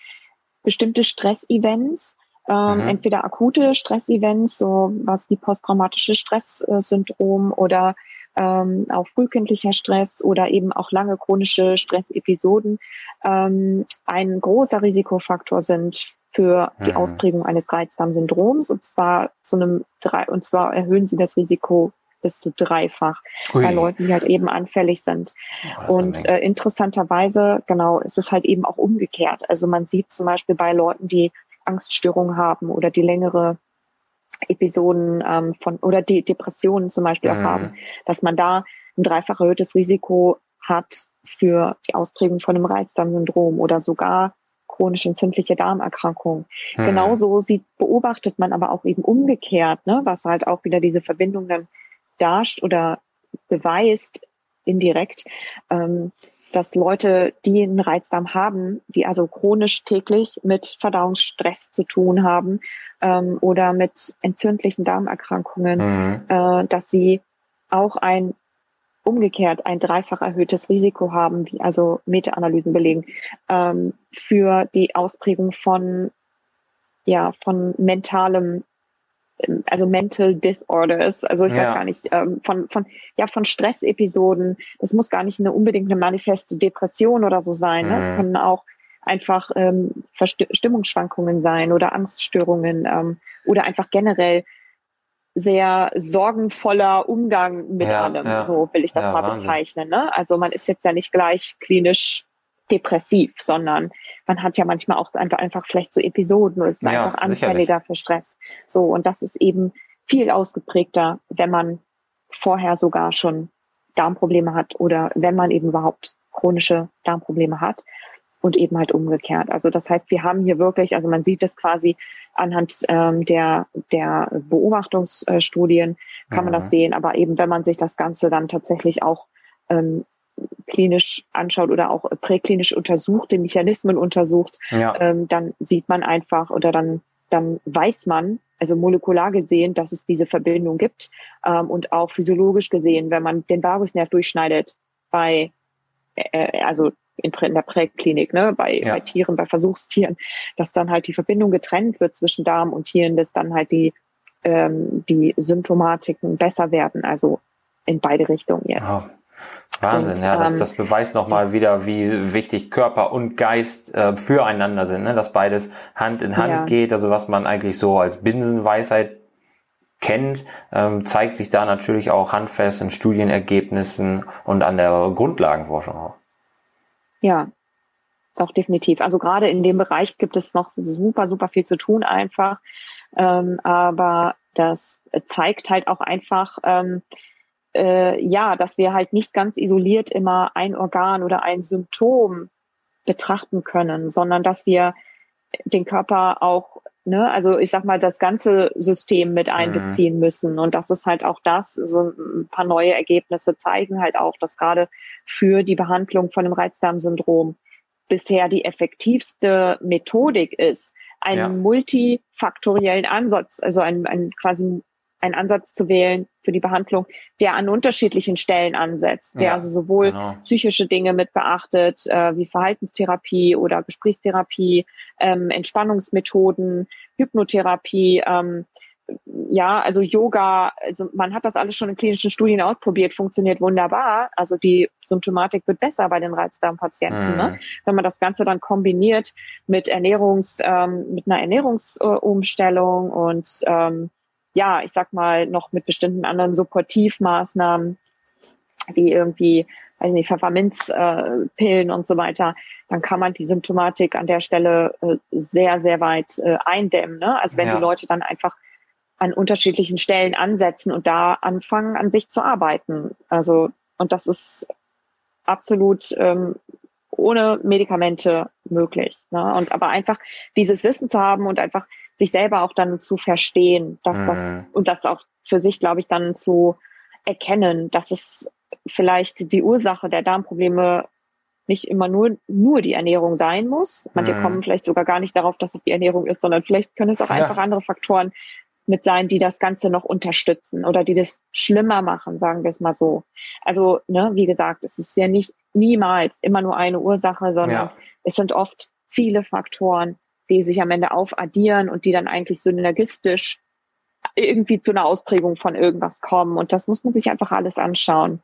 bestimmte Stressevents, ähm, mhm. entweder akute Stressevents, so was wie posttraumatische Stresssyndrom oder ähm, auch frühkindlicher Stress oder eben auch lange chronische Stressepisoden ähm, ein großer Risikofaktor sind für die mhm. Ausprägung eines Reizdarmsyndroms und zwar zu einem drei und zwar erhöhen sie das Risiko bis zu dreifach Ui. bei Leuten, die halt eben anfällig sind. Oh, und äh, interessanterweise, genau, ist es halt eben auch umgekehrt. Also man sieht zum Beispiel bei Leuten, die Angststörungen haben oder die längere Episoden ähm, von oder die Depressionen zum Beispiel mhm. auch haben, dass man da ein dreifach erhöhtes Risiko hat für die Ausprägung von einem Reizdarmsyndrom oder sogar chronisch entzündliche Darmerkrankungen. Mhm. Genauso sieht, beobachtet man aber auch eben umgekehrt, ne, was halt auch wieder diese Verbindung dann darstellt oder beweist indirekt, ähm, dass Leute, die einen Reizdarm haben, die also chronisch täglich mit Verdauungsstress zu tun haben ähm, oder mit entzündlichen Darmerkrankungen, mhm. äh, dass sie auch ein umgekehrt ein dreifach erhöhtes Risiko haben, wie also Meta-Analysen belegen, ähm, für die Ausprägung von ja von mentalem also Mental Disorders, also ich ja. weiß gar nicht, ähm, von, von, ja, von Stressepisoden. Das muss gar nicht eine unbedingt eine manifeste Depression oder so sein. Ne? Es mhm. können auch einfach ähm, Stimmungsschwankungen sein oder Angststörungen ähm, oder einfach generell sehr sorgenvoller Umgang mit ja, allem, ja. so will ich das ja, mal Wahnsinn. bezeichnen. Ne? Also man ist jetzt ja nicht gleich klinisch depressiv, sondern man hat ja manchmal auch einfach, einfach vielleicht so Episoden und ist ja, einfach anfälliger sicherlich. für Stress. So, und das ist eben viel ausgeprägter, wenn man vorher sogar schon Darmprobleme hat oder wenn man eben überhaupt chronische Darmprobleme hat und eben halt umgekehrt. Also das heißt, wir haben hier wirklich, also man sieht es quasi anhand ähm, der, der Beobachtungsstudien, kann mhm. man das sehen, aber eben wenn man sich das Ganze dann tatsächlich auch ähm, klinisch anschaut oder auch präklinisch untersucht, die Mechanismen untersucht, ja. ähm, dann sieht man einfach oder dann, dann weiß man, also molekular gesehen, dass es diese Verbindung gibt ähm, und auch physiologisch gesehen, wenn man den Vagusnerv durchschneidet bei, äh, also in, in der Präklinik, ne, bei, ja. bei Tieren, bei Versuchstieren, dass dann halt die Verbindung getrennt wird zwischen Darm und Tieren, dass dann halt die, ähm, die Symptomatiken besser werden, also in beide Richtungen jetzt. Oh. Wahnsinn, und, ja, das, ähm, das beweist nochmal wieder, wie wichtig Körper und Geist äh, füreinander sind, ne? dass beides Hand in Hand ja. geht. Also was man eigentlich so als Binsenweisheit kennt, ähm, zeigt sich da natürlich auch handfest in Studienergebnissen und an der Grundlagenforschung auch. Ja, doch definitiv. Also gerade in dem Bereich gibt es noch super, super viel zu tun einfach. Ähm, aber das zeigt halt auch einfach, ähm, äh, ja, dass wir halt nicht ganz isoliert immer ein Organ oder ein Symptom betrachten können, sondern dass wir den Körper auch, ne, also ich sag mal, das ganze System mit mhm. einbeziehen mhm. müssen. Und das ist halt auch das, so ein paar neue Ergebnisse zeigen halt auch, dass gerade für die Behandlung von dem Reizdarmsyndrom bisher die effektivste Methodik ist, einen ja. multifaktoriellen Ansatz, also ein, ein quasi einen Ansatz zu wählen für die Behandlung, der an unterschiedlichen Stellen ansetzt, der ja, also sowohl genau. psychische Dinge mit beachtet, äh, wie Verhaltenstherapie oder Gesprächstherapie, ähm, Entspannungsmethoden, Hypnotherapie, ähm, ja, also Yoga, also man hat das alles schon in klinischen Studien ausprobiert, funktioniert wunderbar. Also die Symptomatik wird besser bei den Reizdarmpatienten. Mhm. Ne? Wenn man das Ganze dann kombiniert mit Ernährungs, ähm, mit einer Ernährungsumstellung und ähm, ja, ich sag mal, noch mit bestimmten anderen Supportivmaßnahmen, wie irgendwie, weiß nicht, Pfefferminzpillen äh, und so weiter, dann kann man die Symptomatik an der Stelle äh, sehr, sehr weit äh, eindämmen. Ne? Also wenn ja. die Leute dann einfach an unterschiedlichen Stellen ansetzen und da anfangen, an sich zu arbeiten. Also, und das ist absolut ähm, ohne Medikamente möglich. Ne? Und aber einfach dieses Wissen zu haben und einfach sich selber auch dann zu verstehen, dass mhm. das und das auch für sich, glaube ich, dann zu erkennen, dass es vielleicht die Ursache der Darmprobleme nicht immer nur, nur die Ernährung sein muss. Manche mhm. kommen vielleicht sogar gar nicht darauf, dass es die Ernährung ist, sondern vielleicht können es auch ja. einfach andere Faktoren mit sein, die das Ganze noch unterstützen oder die das schlimmer machen, sagen wir es mal so. Also, ne, wie gesagt, es ist ja nicht niemals immer nur eine Ursache, sondern ja. es sind oft viele Faktoren, die sich am Ende aufaddieren und die dann eigentlich synergistisch irgendwie zu einer Ausprägung von irgendwas kommen. Und das muss man sich einfach alles anschauen.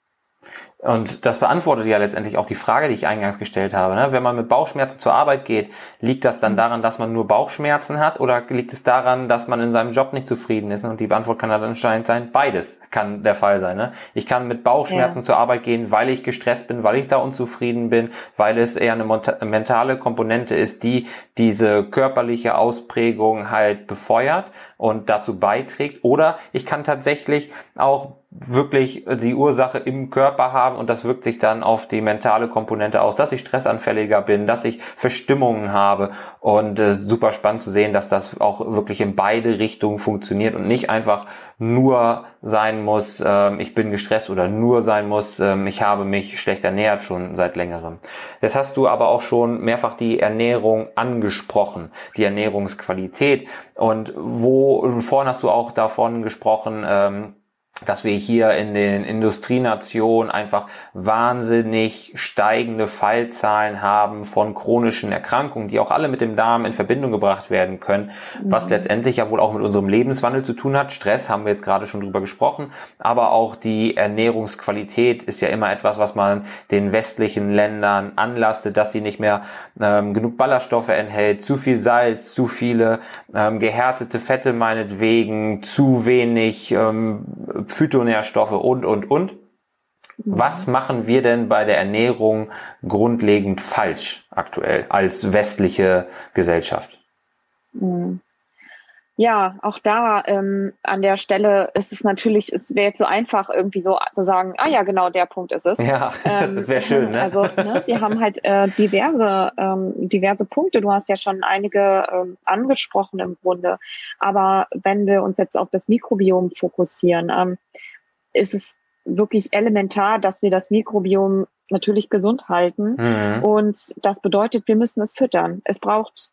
Und das beantwortet ja letztendlich auch die Frage, die ich eingangs gestellt habe. Ne? Wenn man mit Bauchschmerzen zur Arbeit geht, liegt das dann mhm. daran, dass man nur Bauchschmerzen hat oder liegt es daran, dass man in seinem Job nicht zufrieden ist? Und die Antwort kann dann anscheinend sein, beides kann der Fall sein. Ne? Ich kann mit Bauchschmerzen ja. zur Arbeit gehen, weil ich gestresst bin, weil ich da unzufrieden bin, weil es eher eine mentale Komponente ist, die diese körperliche Ausprägung halt befeuert und dazu beiträgt. Oder ich kann tatsächlich auch wirklich die Ursache im Körper haben und das wirkt sich dann auf die mentale Komponente aus, dass ich stressanfälliger bin, dass ich Verstimmungen habe und äh, super spannend zu sehen, dass das auch wirklich in beide Richtungen funktioniert und nicht einfach nur sein muss, äh, ich bin gestresst oder nur sein muss, äh, ich habe mich schlecht ernährt schon seit längerem. Jetzt hast du aber auch schon mehrfach die Ernährung angesprochen, die Ernährungsqualität und wo vorhin hast du auch davon gesprochen, ähm, dass wir hier in den Industrienationen einfach wahnsinnig steigende Fallzahlen haben von chronischen Erkrankungen, die auch alle mit dem Darm in Verbindung gebracht werden können, mhm. was letztendlich ja wohl auch mit unserem Lebenswandel zu tun hat. Stress haben wir jetzt gerade schon drüber gesprochen, aber auch die Ernährungsqualität ist ja immer etwas, was man den westlichen Ländern anlastet, dass sie nicht mehr ähm, genug Ballaststoffe enthält, zu viel Salz, zu viele ähm, gehärtete Fette meinetwegen, zu wenig ähm, Phytonährstoffe und, und, und. Was machen wir denn bei der Ernährung grundlegend falsch aktuell als westliche Gesellschaft? Mhm. Ja, auch da ähm, an der Stelle ist es natürlich, es wäre jetzt so einfach irgendwie so zu sagen, ah ja, genau, der Punkt ist es. Ja, ähm, wäre schön. Ne? Also ne, wir haben halt äh, diverse, ähm, diverse Punkte. Du hast ja schon einige ähm, angesprochen im Grunde. Aber wenn wir uns jetzt auf das Mikrobiom fokussieren, ähm, ist es wirklich elementar, dass wir das Mikrobiom natürlich gesund halten. Mhm. Und das bedeutet, wir müssen es füttern. Es braucht,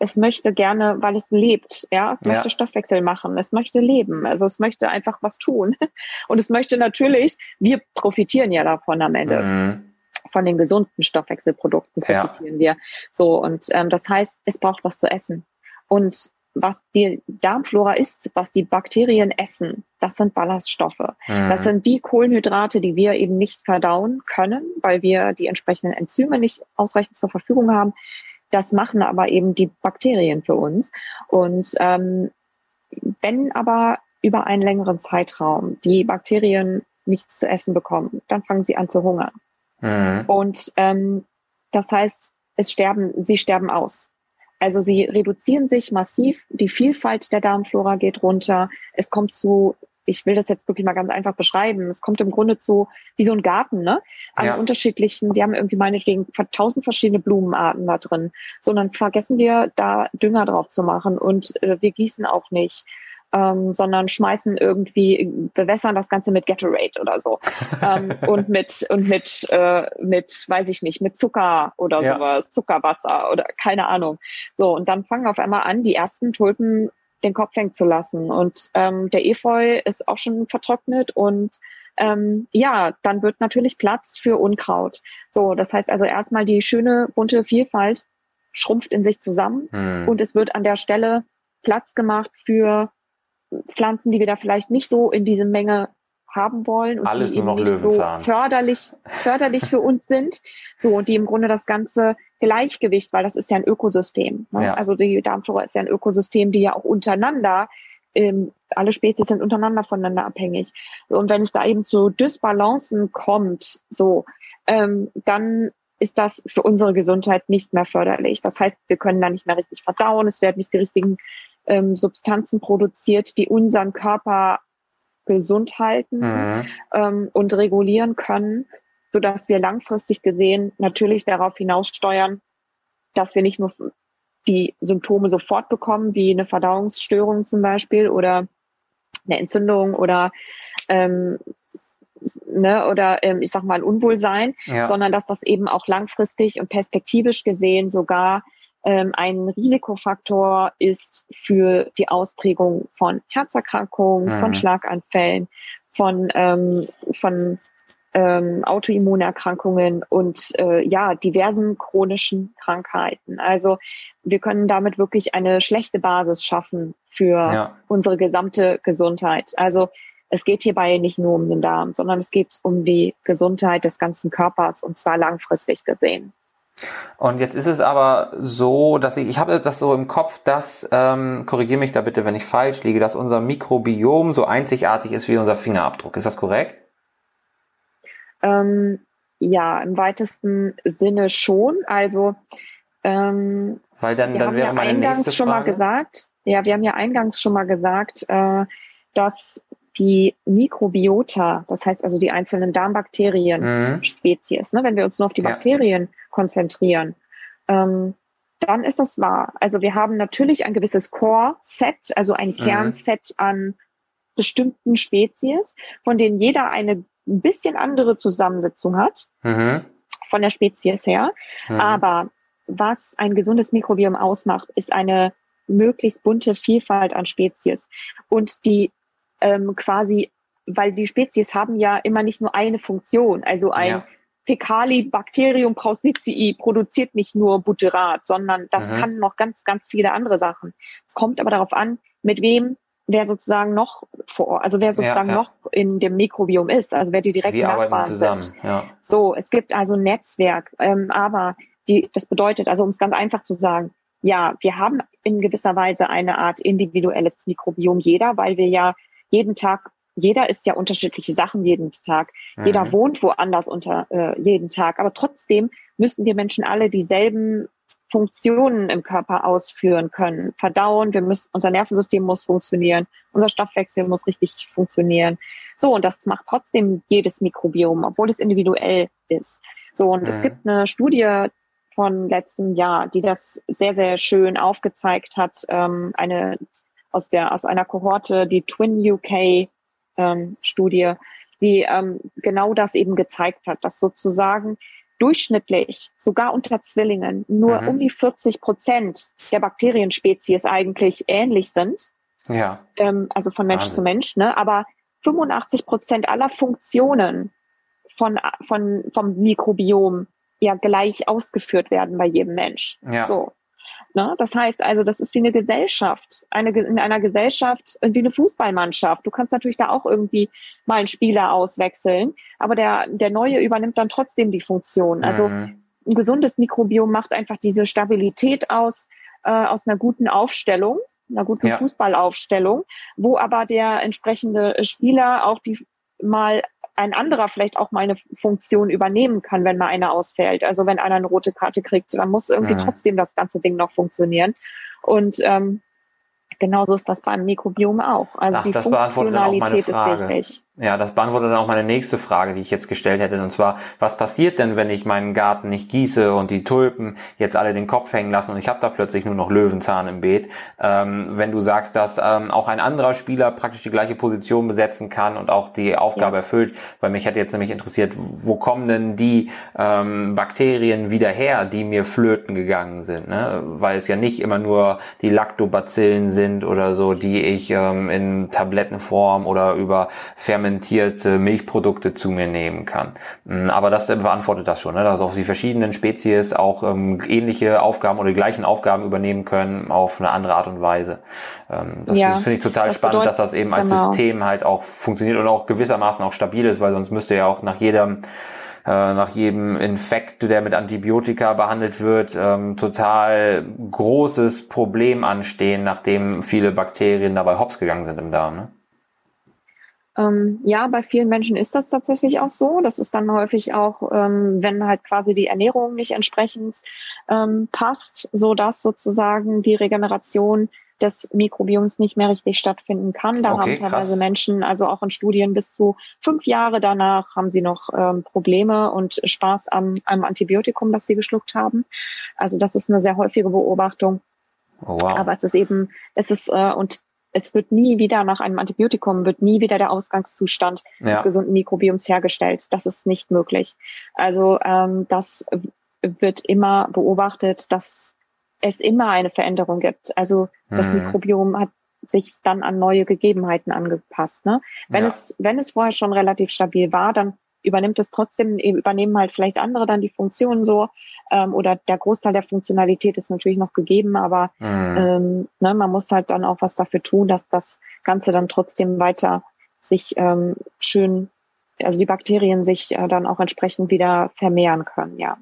es möchte gerne, weil es lebt, ja, es möchte ja. Stoffwechsel machen, es möchte leben, also es möchte einfach was tun. Und es möchte natürlich, wir profitieren ja davon am Ende. Mhm. Von den gesunden Stoffwechselprodukten profitieren ja. wir. So, und ähm, das heißt, es braucht was zu essen. Und was die Darmflora ist, was die Bakterien essen, das sind Ballaststoffe. Mhm. Das sind die Kohlenhydrate, die wir eben nicht verdauen können, weil wir die entsprechenden Enzyme nicht ausreichend zur Verfügung haben. Das machen aber eben die Bakterien für uns. Und ähm, wenn aber über einen längeren Zeitraum die Bakterien nichts zu essen bekommen, dann fangen sie an zu hungern. Mhm. Und ähm, das heißt, es sterben, sie sterben aus. Also sie reduzieren sich massiv, die Vielfalt der Darmflora geht runter, es kommt zu, ich will das jetzt wirklich mal ganz einfach beschreiben, es kommt im Grunde zu, wie so ein Garten, ne? An ja. unterschiedlichen, wir haben irgendwie meinetwegen tausend verschiedene Blumenarten da drin, sondern vergessen wir da Dünger drauf zu machen und äh, wir gießen auch nicht ähm, sondern schmeißen irgendwie, bewässern das Ganze mit Gatorade oder so. ähm, und mit, und mit, äh, mit, weiß ich nicht, mit Zucker oder ja. sowas, Zuckerwasser oder keine Ahnung. So, und dann fangen auf einmal an, die ersten Tulpen den Kopf hängen zu lassen. Und ähm, der Efeu ist auch schon vertrocknet und ähm, ja, dann wird natürlich Platz für Unkraut. So, das heißt also erstmal die schöne bunte Vielfalt schrumpft in sich zusammen hm. und es wird an der Stelle Platz gemacht für Pflanzen, die wir da vielleicht nicht so in diese Menge haben wollen und Alles die eben nicht so förderlich, förderlich für uns sind. So, und die im Grunde das ganze Gleichgewicht, weil das ist ja ein Ökosystem. Ne? Ja. Also die Darmflora ist ja ein Ökosystem, die ja auch untereinander, ähm, alle Spezies sind untereinander voneinander abhängig. Und wenn es da eben zu Dysbalancen kommt, so, ähm, dann ist das für unsere Gesundheit nicht mehr förderlich. Das heißt, wir können da nicht mehr richtig verdauen, es werden nicht die richtigen ähm, Substanzen produziert, die unseren Körper gesund halten mhm. ähm, und regulieren können, so dass wir langfristig gesehen natürlich darauf hinaussteuern, dass wir nicht nur die Symptome sofort bekommen, wie eine Verdauungsstörung zum Beispiel oder eine Entzündung oder ähm, ne, oder ähm, ich sag mal Unwohlsein, ja. sondern dass das eben auch langfristig und perspektivisch gesehen sogar ein Risikofaktor ist für die Ausprägung von Herzerkrankungen, mhm. von Schlaganfällen, von, ähm, von ähm, Autoimmunerkrankungen und äh, ja, diversen chronischen Krankheiten. Also wir können damit wirklich eine schlechte Basis schaffen für ja. unsere gesamte Gesundheit. Also es geht hierbei nicht nur um den Darm, sondern es geht um die Gesundheit des ganzen Körpers und zwar langfristig gesehen. Und jetzt ist es aber so, dass ich, ich habe das so im Kopf, dass, ähm, korrigiere mich da bitte, wenn ich falsch liege, dass unser Mikrobiom so einzigartig ist wie unser Fingerabdruck. Ist das korrekt? Ähm, ja, im weitesten Sinne schon. Also, ähm, weil dann, dann wäre ja meine eingangs nächste schon mal gesagt, ja, wir haben ja eingangs schon mal gesagt, äh, dass die Mikrobiota, das heißt also die einzelnen Darmbakterien, mhm. Ne, wenn wir uns nur auf die ja. Konzentrieren, ähm, dann ist das wahr. Also wir haben natürlich ein gewisses Core-Set, also ein mhm. Kernset an bestimmten Spezies, von denen jeder eine ein bisschen andere Zusammensetzung hat, mhm. von der Spezies her. Mhm. Aber was ein gesundes Mikrobiom ausmacht, ist eine möglichst bunte Vielfalt an Spezies und die ähm, quasi weil die Spezies haben ja immer nicht nur eine Funktion. Also ein ja. Fecalibacterium prausnitzii produziert nicht nur Butyrat, sondern das mhm. kann noch ganz, ganz viele andere Sachen. Es kommt aber darauf an, mit wem wer sozusagen noch vor, also wer sozusagen ja, ja. noch in dem Mikrobiom ist, also wer die direkten Nachbarn zusammen. sind. Ja. So, es gibt also ein Netzwerk, ähm, aber die, das bedeutet, also um es ganz einfach zu sagen, ja, wir haben in gewisser Weise eine Art individuelles Mikrobiom jeder, weil wir ja jeden Tag jeder isst ja unterschiedliche Sachen jeden Tag. Mhm. Jeder wohnt woanders unter äh, jeden Tag. Aber trotzdem müssten wir Menschen alle dieselben Funktionen im Körper ausführen können. Verdauen, wir müssen, unser Nervensystem muss funktionieren, unser Stoffwechsel muss richtig funktionieren. So, und das macht trotzdem jedes Mikrobiom, obwohl es individuell ist. So, und mhm. es gibt eine Studie von letztem Jahr, die das sehr, sehr schön aufgezeigt hat, ähm, eine aus der, aus einer Kohorte, die Twin UK ähm, Studie, die ähm, genau das eben gezeigt hat, dass sozusagen durchschnittlich, sogar unter Zwillingen, nur mhm. um die 40 Prozent der Bakterienspezies eigentlich ähnlich sind. Ja. Ähm, also von Mensch Wahnsinn. zu Mensch, ne? Aber 85 Prozent aller Funktionen von, von, vom Mikrobiom ja gleich ausgeführt werden bei jedem Mensch. Ja. So. Ne? Das heißt also, das ist wie eine Gesellschaft, eine, in einer Gesellschaft wie eine Fußballmannschaft. Du kannst natürlich da auch irgendwie mal einen Spieler auswechseln, aber der, der Neue übernimmt dann trotzdem die Funktion. Also mhm. ein gesundes Mikrobiom macht einfach diese Stabilität aus, äh, aus einer guten Aufstellung einer guten ja. Fußballaufstellung, wo aber der entsprechende Spieler auch die mal ein anderer vielleicht auch mal eine Funktion übernehmen kann, wenn mal einer ausfällt. Also wenn einer eine rote Karte kriegt, dann muss irgendwie mhm. trotzdem das ganze Ding noch funktionieren. Und ähm, genauso ist das beim Mikrobiom auch. Also Ach, die Funktionalität ist wichtig. Ja, das beantwortet dann auch meine nächste Frage, die ich jetzt gestellt hätte. Und zwar, was passiert denn, wenn ich meinen Garten nicht gieße und die Tulpen jetzt alle den Kopf hängen lassen und ich habe da plötzlich nur noch Löwenzahn im Beet? Ähm, wenn du sagst, dass ähm, auch ein anderer Spieler praktisch die gleiche Position besetzen kann und auch die Aufgabe ja. erfüllt, weil mich hätte jetzt nämlich interessiert, wo kommen denn die ähm, Bakterien wieder her, die mir flöten gegangen sind? Ne? Weil es ja nicht immer nur die Lactobacillen sind oder so, die ich ähm, in Tablettenform oder über Fermentation fermentierte Milchprodukte zu mir nehmen kann. Mm, aber das beantwortet das schon, ne? dass auch die verschiedenen Spezies auch ähm, ähnliche Aufgaben oder die gleichen Aufgaben übernehmen können auf eine andere Art und Weise. Ähm, das, ja, finde ich total das spannend, bedeutet, dass das eben als genau. System halt auch funktioniert und auch gewissermaßen auch stabil ist, weil sonst müsste ja auch nach jedem äh, nach jedem Infekt, der mit Antibiotika behandelt wird, ähm, total großes Problem anstehen, nachdem viele Bakterien dabei hops gegangen sind im Darm. Ne? Ähm, ja, bei vielen Menschen ist das tatsächlich auch so. Das ist dann häufig auch, ähm, wenn halt quasi die Ernährung nicht entsprechend ähm, passt, so dass sozusagen die Regeneration des Mikrobioms nicht mehr richtig stattfinden kann. Da okay, haben teilweise krass. Menschen, also auch in Studien bis zu fünf Jahre danach, haben sie noch ähm, Probleme und Spaß am, am Antibiotikum, das sie geschluckt haben. Also das ist eine sehr häufige Beobachtung. Oh, wow. Aber es ist eben, es ist, äh, und es wird nie wieder nach einem Antibiotikum, wird nie wieder der Ausgangszustand ja. des gesunden Mikrobioms hergestellt. Das ist nicht möglich. Also ähm, das wird immer beobachtet, dass es immer eine Veränderung gibt. Also das mhm. Mikrobiom hat sich dann an neue Gegebenheiten angepasst. Ne? Wenn ja. es wenn es vorher schon relativ stabil war, dann übernimmt es trotzdem, übernehmen halt vielleicht andere dann die Funktionen so, ähm, oder der Großteil der Funktionalität ist natürlich noch gegeben, aber mhm. ähm, ne, man muss halt dann auch was dafür tun, dass das Ganze dann trotzdem weiter sich ähm, schön, also die Bakterien sich äh, dann auch entsprechend wieder vermehren können, ja.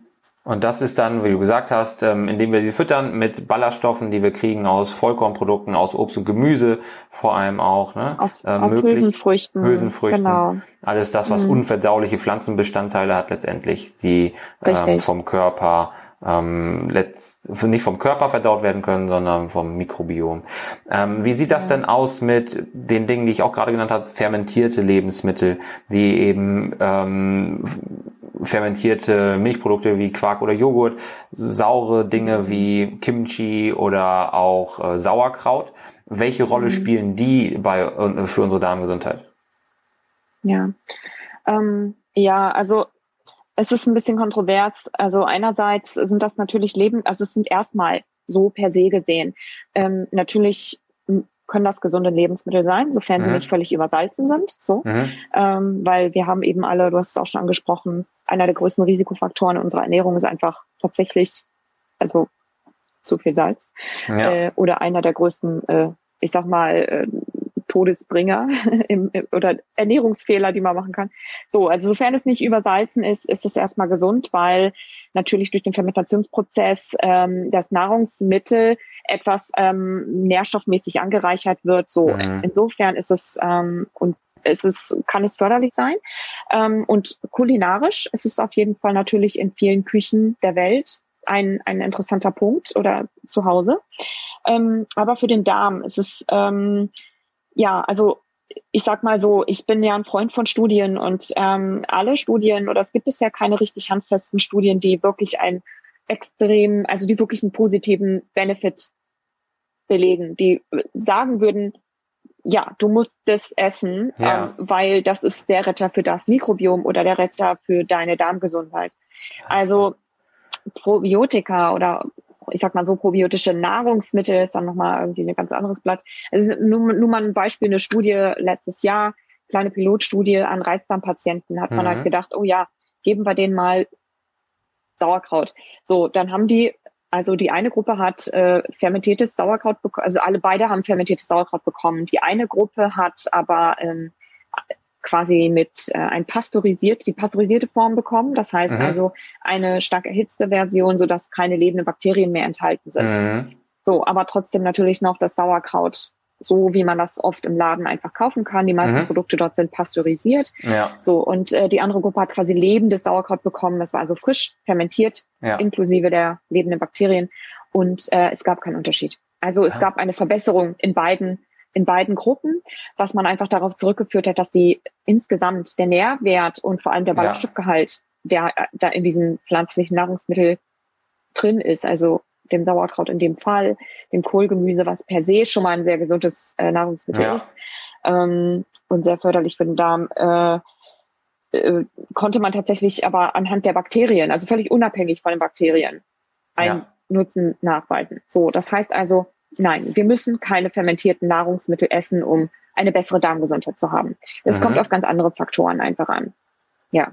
Und das ist dann, wie du gesagt hast, ähm, indem wir sie füttern mit Ballaststoffen, die wir kriegen aus Vollkornprodukten, aus Obst und Gemüse vor allem auch. Ne? Aus, äh, aus Hülsenfrüchten. Hülsenfrüchten. Genau. Alles das, was mhm. unverdauliche Pflanzenbestandteile hat letztendlich, die ähm, vom Körper ähm, letzt, nicht vom Körper verdaut werden können, sondern vom Mikrobiom. Ähm, wie sieht das denn aus mit den Dingen, die ich auch gerade genannt habe, fermentierte Lebensmittel, die eben ähm, fermentierte Milchprodukte wie Quark oder Joghurt, saure Dinge wie Kimchi oder auch äh, Sauerkraut. Welche Rolle mhm. spielen die bei, äh, für unsere Darmgesundheit? Ja, ähm, ja, also es ist ein bisschen kontrovers. Also einerseits sind das natürlich Leben, also es sind erstmal so per se gesehen ähm, natürlich können das gesunde Lebensmittel sein, sofern mhm. sie nicht völlig übersalzen sind. So, mhm. ähm, weil wir haben eben alle, du hast es auch schon angesprochen, einer der größten Risikofaktoren unserer Ernährung ist einfach tatsächlich, also zu viel Salz ja. äh, oder einer der größten, äh, ich sag mal, äh, Todesbringer im, oder Ernährungsfehler, die man machen kann. So, also sofern es nicht übersalzen ist, ist es erstmal gesund, weil natürlich durch den Fermentationsprozess ähm, das Nahrungsmittel etwas ähm, nährstoffmäßig angereichert wird. So mhm. insofern ist es ähm, und es ist, kann es förderlich sein. Ähm, und kulinarisch ist es auf jeden Fall natürlich in vielen Küchen der Welt ein, ein interessanter Punkt oder zu Hause. Ähm, aber für den Darm ist es ähm, ja, also ich sag mal so, ich bin ja ein Freund von Studien und ähm, alle Studien oder es gibt bisher keine richtig handfesten Studien, die wirklich ein extrem, also die wirklich einen positiven Benefit belegen, die sagen würden, ja, du musst das essen, ja. ähm, weil das ist der Retter für das Mikrobiom oder der Retter für deine Darmgesundheit. Also Probiotika oder ich sag mal so, probiotische Nahrungsmittel ist dann nochmal irgendwie ein ganz anderes Blatt. Also nur, nur mal ein Beispiel, eine Studie letztes Jahr, kleine Pilotstudie an Reizdarmpatienten, hat man halt mhm. halt gedacht, oh ja, geben wir denen mal Sauerkraut. So, dann haben die, also die eine Gruppe hat äh, fermentiertes Sauerkraut bekommen, also alle beide haben fermentiertes Sauerkraut bekommen. Die eine Gruppe hat aber ähm, quasi mit äh, ein pasteurisiert, die pasteurisierte Form bekommen. Das heißt mhm. also eine stark erhitzte Version, sodass keine lebenden Bakterien mehr enthalten sind. Mhm. So, aber trotzdem natürlich noch das Sauerkraut, so wie man das oft im Laden einfach kaufen kann. Die meisten mhm. Produkte dort sind pasteurisiert. Ja. So, und äh, die andere Gruppe hat quasi lebendes Sauerkraut bekommen. Das war also frisch fermentiert, ja. inklusive der lebenden Bakterien. Und äh, es gab keinen Unterschied. Also es ja. gab eine Verbesserung in beiden in beiden Gruppen, was man einfach darauf zurückgeführt hat, dass die insgesamt der Nährwert und vor allem der Ballaststoffgehalt, der da in diesem pflanzlichen Nahrungsmittel drin ist, also dem Sauerkraut in dem Fall, dem Kohlgemüse, was per se schon mal ein sehr gesundes äh, Nahrungsmittel ja. ist ähm, und sehr förderlich für den Darm, äh, äh, konnte man tatsächlich aber anhand der Bakterien, also völlig unabhängig von den Bakterien, einen ja. Nutzen nachweisen. So, das heißt also, Nein, wir müssen keine fermentierten Nahrungsmittel essen, um eine bessere Darmgesundheit zu haben. Es mhm. kommt auf ganz andere Faktoren einfach an. Ja.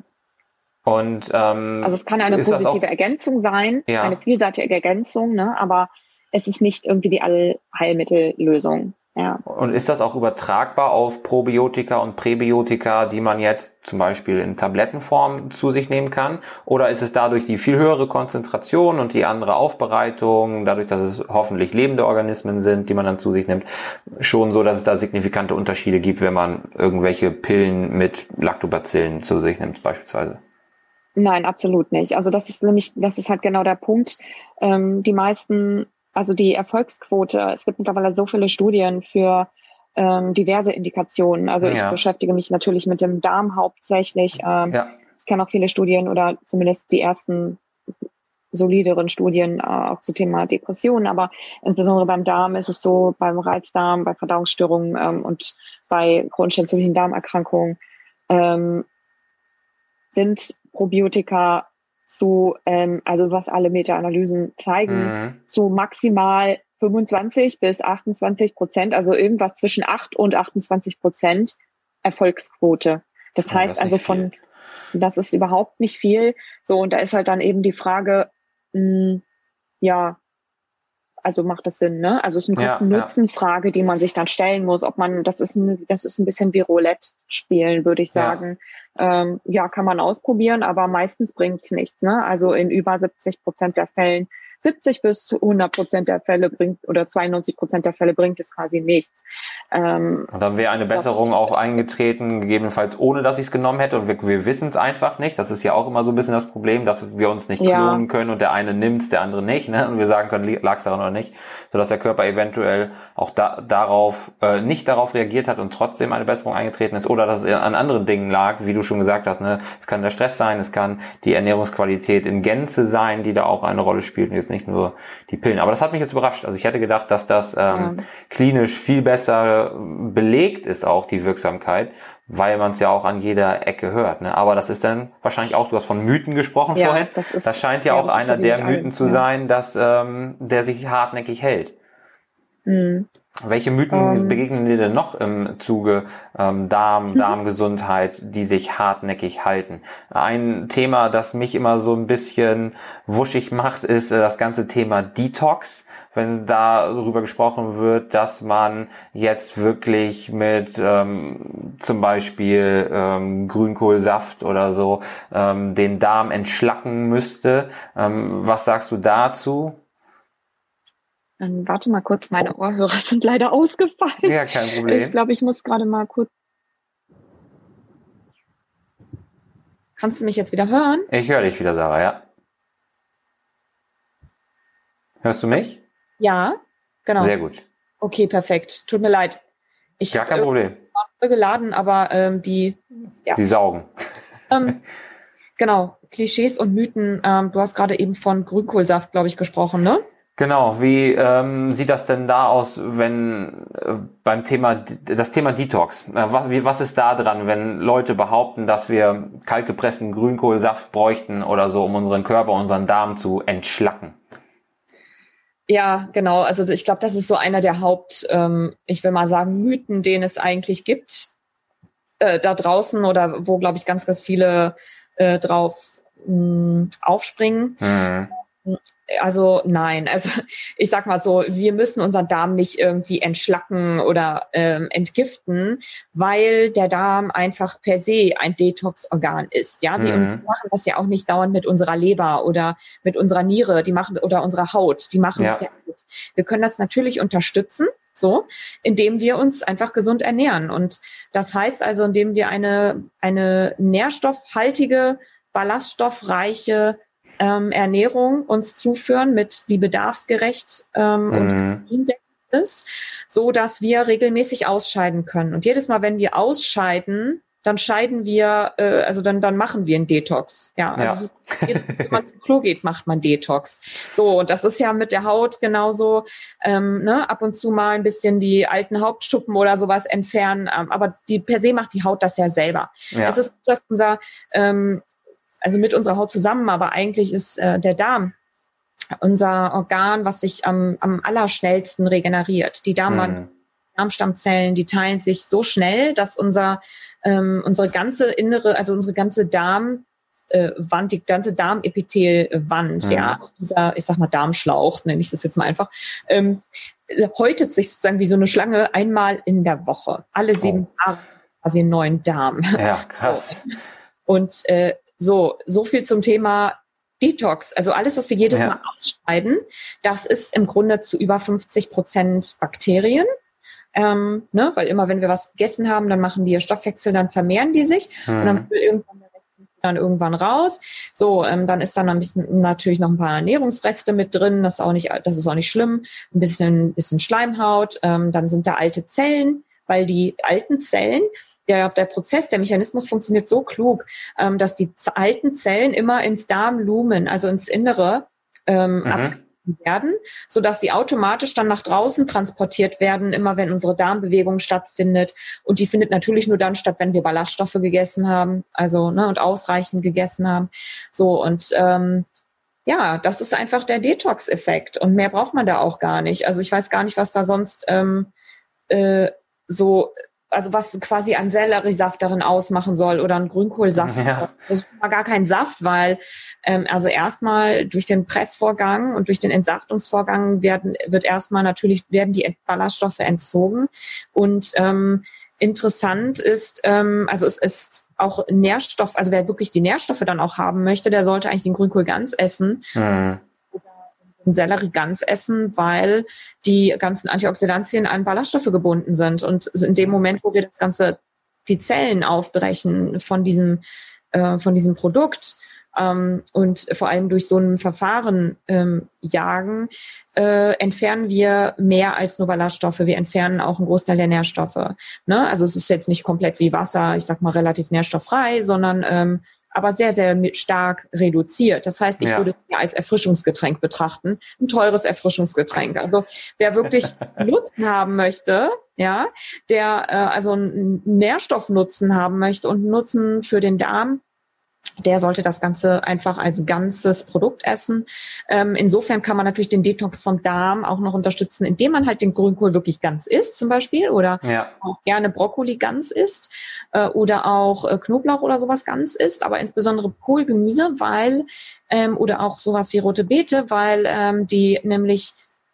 Und ähm, also es kann eine positive Ergänzung sein, ja. eine vielseitige Ergänzung, ne? aber es ist nicht irgendwie die Allheilmittellösung. Ja. Und ist das auch übertragbar auf Probiotika und Präbiotika, die man jetzt zum Beispiel in Tablettenform zu sich nehmen kann? Oder ist es dadurch die viel höhere Konzentration und die andere Aufbereitung, dadurch, dass es hoffentlich lebende Organismen sind, die man dann zu sich nimmt, schon so, dass es da signifikante Unterschiede gibt, wenn man irgendwelche Pillen mit Lactobacillen zu sich nimmt, beispielsweise? Nein, absolut nicht. Also das ist nämlich, das ist halt genau der Punkt. Ähm, die meisten also die Erfolgsquote, es gibt mittlerweile so viele Studien für ähm, diverse Indikationen. Also ja. ich beschäftige mich natürlich mit dem Darm hauptsächlich. Ähm, ja. Ich kenne auch viele Studien oder zumindest die ersten solideren Studien äh, auch zu Thema Depressionen, aber insbesondere beim Darm ist es so, beim Reizdarm, bei Verdauungsstörungen ähm, und bei chronisch entzündlichen Darmerkrankungen ähm, sind Probiotika zu, ähm, also was alle Meta-Analysen zeigen, mhm. zu maximal 25 bis 28 Prozent, also irgendwas zwischen 8 und 28 Prozent Erfolgsquote. Das ja, heißt das also von, viel. das ist überhaupt nicht viel. So, und da ist halt dann eben die Frage, mh, hm, ja, also macht das Sinn, ne? Also es ist eine Kosten-Nutzen-Frage, die man sich dann stellen muss, ob man, das ist ein, das ist ein bisschen wie Roulette spielen, würde ich sagen. Ja. Ähm, ja, kann man ausprobieren, aber meistens bringt es nichts, ne? Also in über 70 Prozent der Fällen 70 bis 100 Prozent der Fälle bringt oder 92 Prozent der Fälle bringt es quasi nichts. Ähm, und dann wäre eine Besserung das, auch eingetreten, gegebenenfalls ohne, dass ich es genommen hätte und wir, wir wissen es einfach nicht. Das ist ja auch immer so ein bisschen das Problem, dass wir uns nicht ja. klonen können und der eine nimmt der andere nicht ne? und wir sagen können, lag es daran oder nicht, sodass der Körper eventuell auch da, darauf äh, nicht darauf reagiert hat und trotzdem eine Besserung eingetreten ist oder dass es an anderen Dingen lag, wie du schon gesagt hast. Ne? Es kann der Stress sein, es kann die Ernährungsqualität in Gänze sein, die da auch eine Rolle spielt und jetzt nicht nur die Pillen. Aber das hat mich jetzt überrascht. Also ich hätte gedacht, dass das ähm, ja. klinisch viel besser belegt ist, auch die Wirksamkeit, weil man es ja auch an jeder Ecke hört. Ne? Aber das ist dann wahrscheinlich auch, du hast von Mythen gesprochen ja, vorhin. Das, ist, das scheint ja, ja auch einer der Mythen allen, zu sein, dass ähm, der sich hartnäckig hält. Mhm. Welche Mythen ähm, begegnen dir denn noch im Zuge ähm, Darm, mhm. Darmgesundheit, die sich hartnäckig halten? Ein Thema, das mich immer so ein bisschen wuschig macht, ist äh, das ganze Thema Detox wenn darüber gesprochen wird, dass man jetzt wirklich mit ähm, zum Beispiel ähm, Grünkohlsaft oder so ähm, den Darm entschlacken müsste. Ähm, was sagst du dazu? Dann warte mal kurz, meine Ohrhörer sind leider ausgefallen. Ja, kein Problem. Ich glaube, ich muss gerade mal kurz. Kannst du mich jetzt wieder hören? Ich höre dich wieder, Sarah, ja. Hörst du mich? Ja, genau. Sehr gut. Okay, perfekt. Tut mir leid. Ich ja, kein Problem. geladen, aber ähm, die. Ja. Sie saugen. Ähm, genau, Klischees und Mythen. Ähm, du hast gerade eben von Grünkohlsaft, glaube ich, gesprochen, ne? Genau, wie ähm, sieht das denn da aus, wenn äh, beim Thema das Thema Detox, äh, was, wie, was ist da dran, wenn Leute behaupten, dass wir kaltgepressten Grünkohlsaft bräuchten oder so, um unseren Körper, unseren Darm zu entschlacken? Ja, genau. Also ich glaube, das ist so einer der Haupt, ähm, ich will mal sagen, Mythen, den es eigentlich gibt äh, da draußen oder wo, glaube ich, ganz, ganz viele äh, drauf mh, hm, aufspringen. Mhm also nein, also ich sag mal so, wir müssen unseren Darm nicht irgendwie entschlacken oder ähm, entgiften, weil der Darm einfach per se ein Detox-Organ ist. Ja, wir mhm. machen das ja auch nicht dauernd mit unserer Leber oder mit unserer Niere, die machen oder unserer Haut, die machen ja. das ja gut. Wir können das natürlich unterstützen, so, indem wir uns einfach gesund ernähren. Und das heißt also, indem wir eine eine nährstoffhaltige, ballaststoffreiche ähm, Ernährung uns zuführen, mit die bedarfsgerecht ähm, mhm. und ist, so dass wir regelmäßig ausscheiden können. Und jedes Mal, wenn wir ausscheiden, dann scheiden wir, äh, also dann, dann machen wir einen Detox. Ja, also ja. Jedes Mal, wenn man zum Klo geht, macht man Detox. So, und das ist ja mit der Haut genauso, ähm, ne, ab und zu mal ein bisschen die alten Hauptschuppen oder sowas entfernen, ähm, aber die per se macht die Haut das ja selber. Ja. Es ist, dass unser ähm, also mit unserer Haut zusammen, aber eigentlich ist äh, der Darm unser Organ, was sich am, am allerschnellsten regeneriert. Die Darm mhm. Darmstammzellen, die teilen sich so schnell, dass unser ähm, unsere ganze innere, also unsere ganze Darm äh, Wand, die ganze Darmepithelwand, mhm. ja, dieser, ich sag mal Darmschlauch, nenne ich das jetzt mal einfach, ähm, häutet sich sozusagen wie so eine Schlange einmal in der Woche, alle sieben oh. Jahre quasi einen neuen Darm. Ja, krass. Und äh, so, so viel zum Thema Detox. Also alles, was wir jedes ja. Mal ausscheiden, das ist im Grunde zu über 50 Prozent Bakterien. Ähm, ne? Weil immer, wenn wir was gegessen haben, dann machen die ihr Stoffwechsel, dann vermehren die sich hm. und dann mhm. will irgendwann dann irgendwann raus. So, ähm, dann ist dann natürlich noch ein paar Ernährungsreste mit drin. Das ist auch nicht, das ist auch nicht schlimm. Ein bisschen, bisschen Schleimhaut. Ähm, dann sind da alte Zellen, weil die alten Zellen der, der Prozess, der Mechanismus funktioniert so klug, ähm, dass die alten Zellen immer ins Darmlumen, also ins Innere, ähm, mhm. werden, so dass sie automatisch dann nach draußen transportiert werden, immer wenn unsere Darmbewegung stattfindet. Und die findet natürlich nur dann statt, wenn wir Ballaststoffe gegessen haben, also ne, und ausreichend gegessen haben. So und ähm, ja, das ist einfach der Detox-Effekt und mehr braucht man da auch gar nicht. Also ich weiß gar nicht, was da sonst ähm, äh, so also was quasi ein Selleriesaft darin ausmachen soll oder ein Grünkohlsaft. Ja. Das ist gar kein Saft, weil ähm, also erstmal durch den Pressvorgang und durch den Entsaftungsvorgang werden wird erstmal natürlich werden die Ballaststoffe entzogen und ähm, interessant ist, ähm, also es ist auch Nährstoff, also wer wirklich die Nährstoffe dann auch haben möchte, der sollte eigentlich den Grünkohl ganz essen. Mhm. Sellerie ganz essen, weil die ganzen Antioxidantien an Ballaststoffe gebunden sind. Und in dem Moment, wo wir das Ganze, die Zellen aufbrechen von diesem, äh, von diesem Produkt, ähm, und vor allem durch so ein Verfahren ähm, jagen, äh, entfernen wir mehr als nur Ballaststoffe. Wir entfernen auch einen Großteil der Nährstoffe. Ne? Also es ist jetzt nicht komplett wie Wasser, ich sag mal relativ nährstofffrei, sondern ähm, aber sehr, sehr stark reduziert. Das heißt, ich ja. würde es ja als Erfrischungsgetränk betrachten. Ein teures Erfrischungsgetränk. Also wer wirklich Nutzen haben möchte, ja, der äh, also einen Nährstoffnutzen haben möchte und Nutzen für den Darm, der sollte das Ganze einfach als ganzes Produkt essen. Ähm, insofern kann man natürlich den Detox vom Darm auch noch unterstützen, indem man halt den Grünkohl wirklich ganz isst zum Beispiel oder ja. auch gerne Brokkoli ganz isst äh, oder auch äh, Knoblauch oder sowas ganz isst, aber insbesondere Kohlgemüse, weil ähm, oder auch sowas wie rote Beete, weil ähm, die nämlich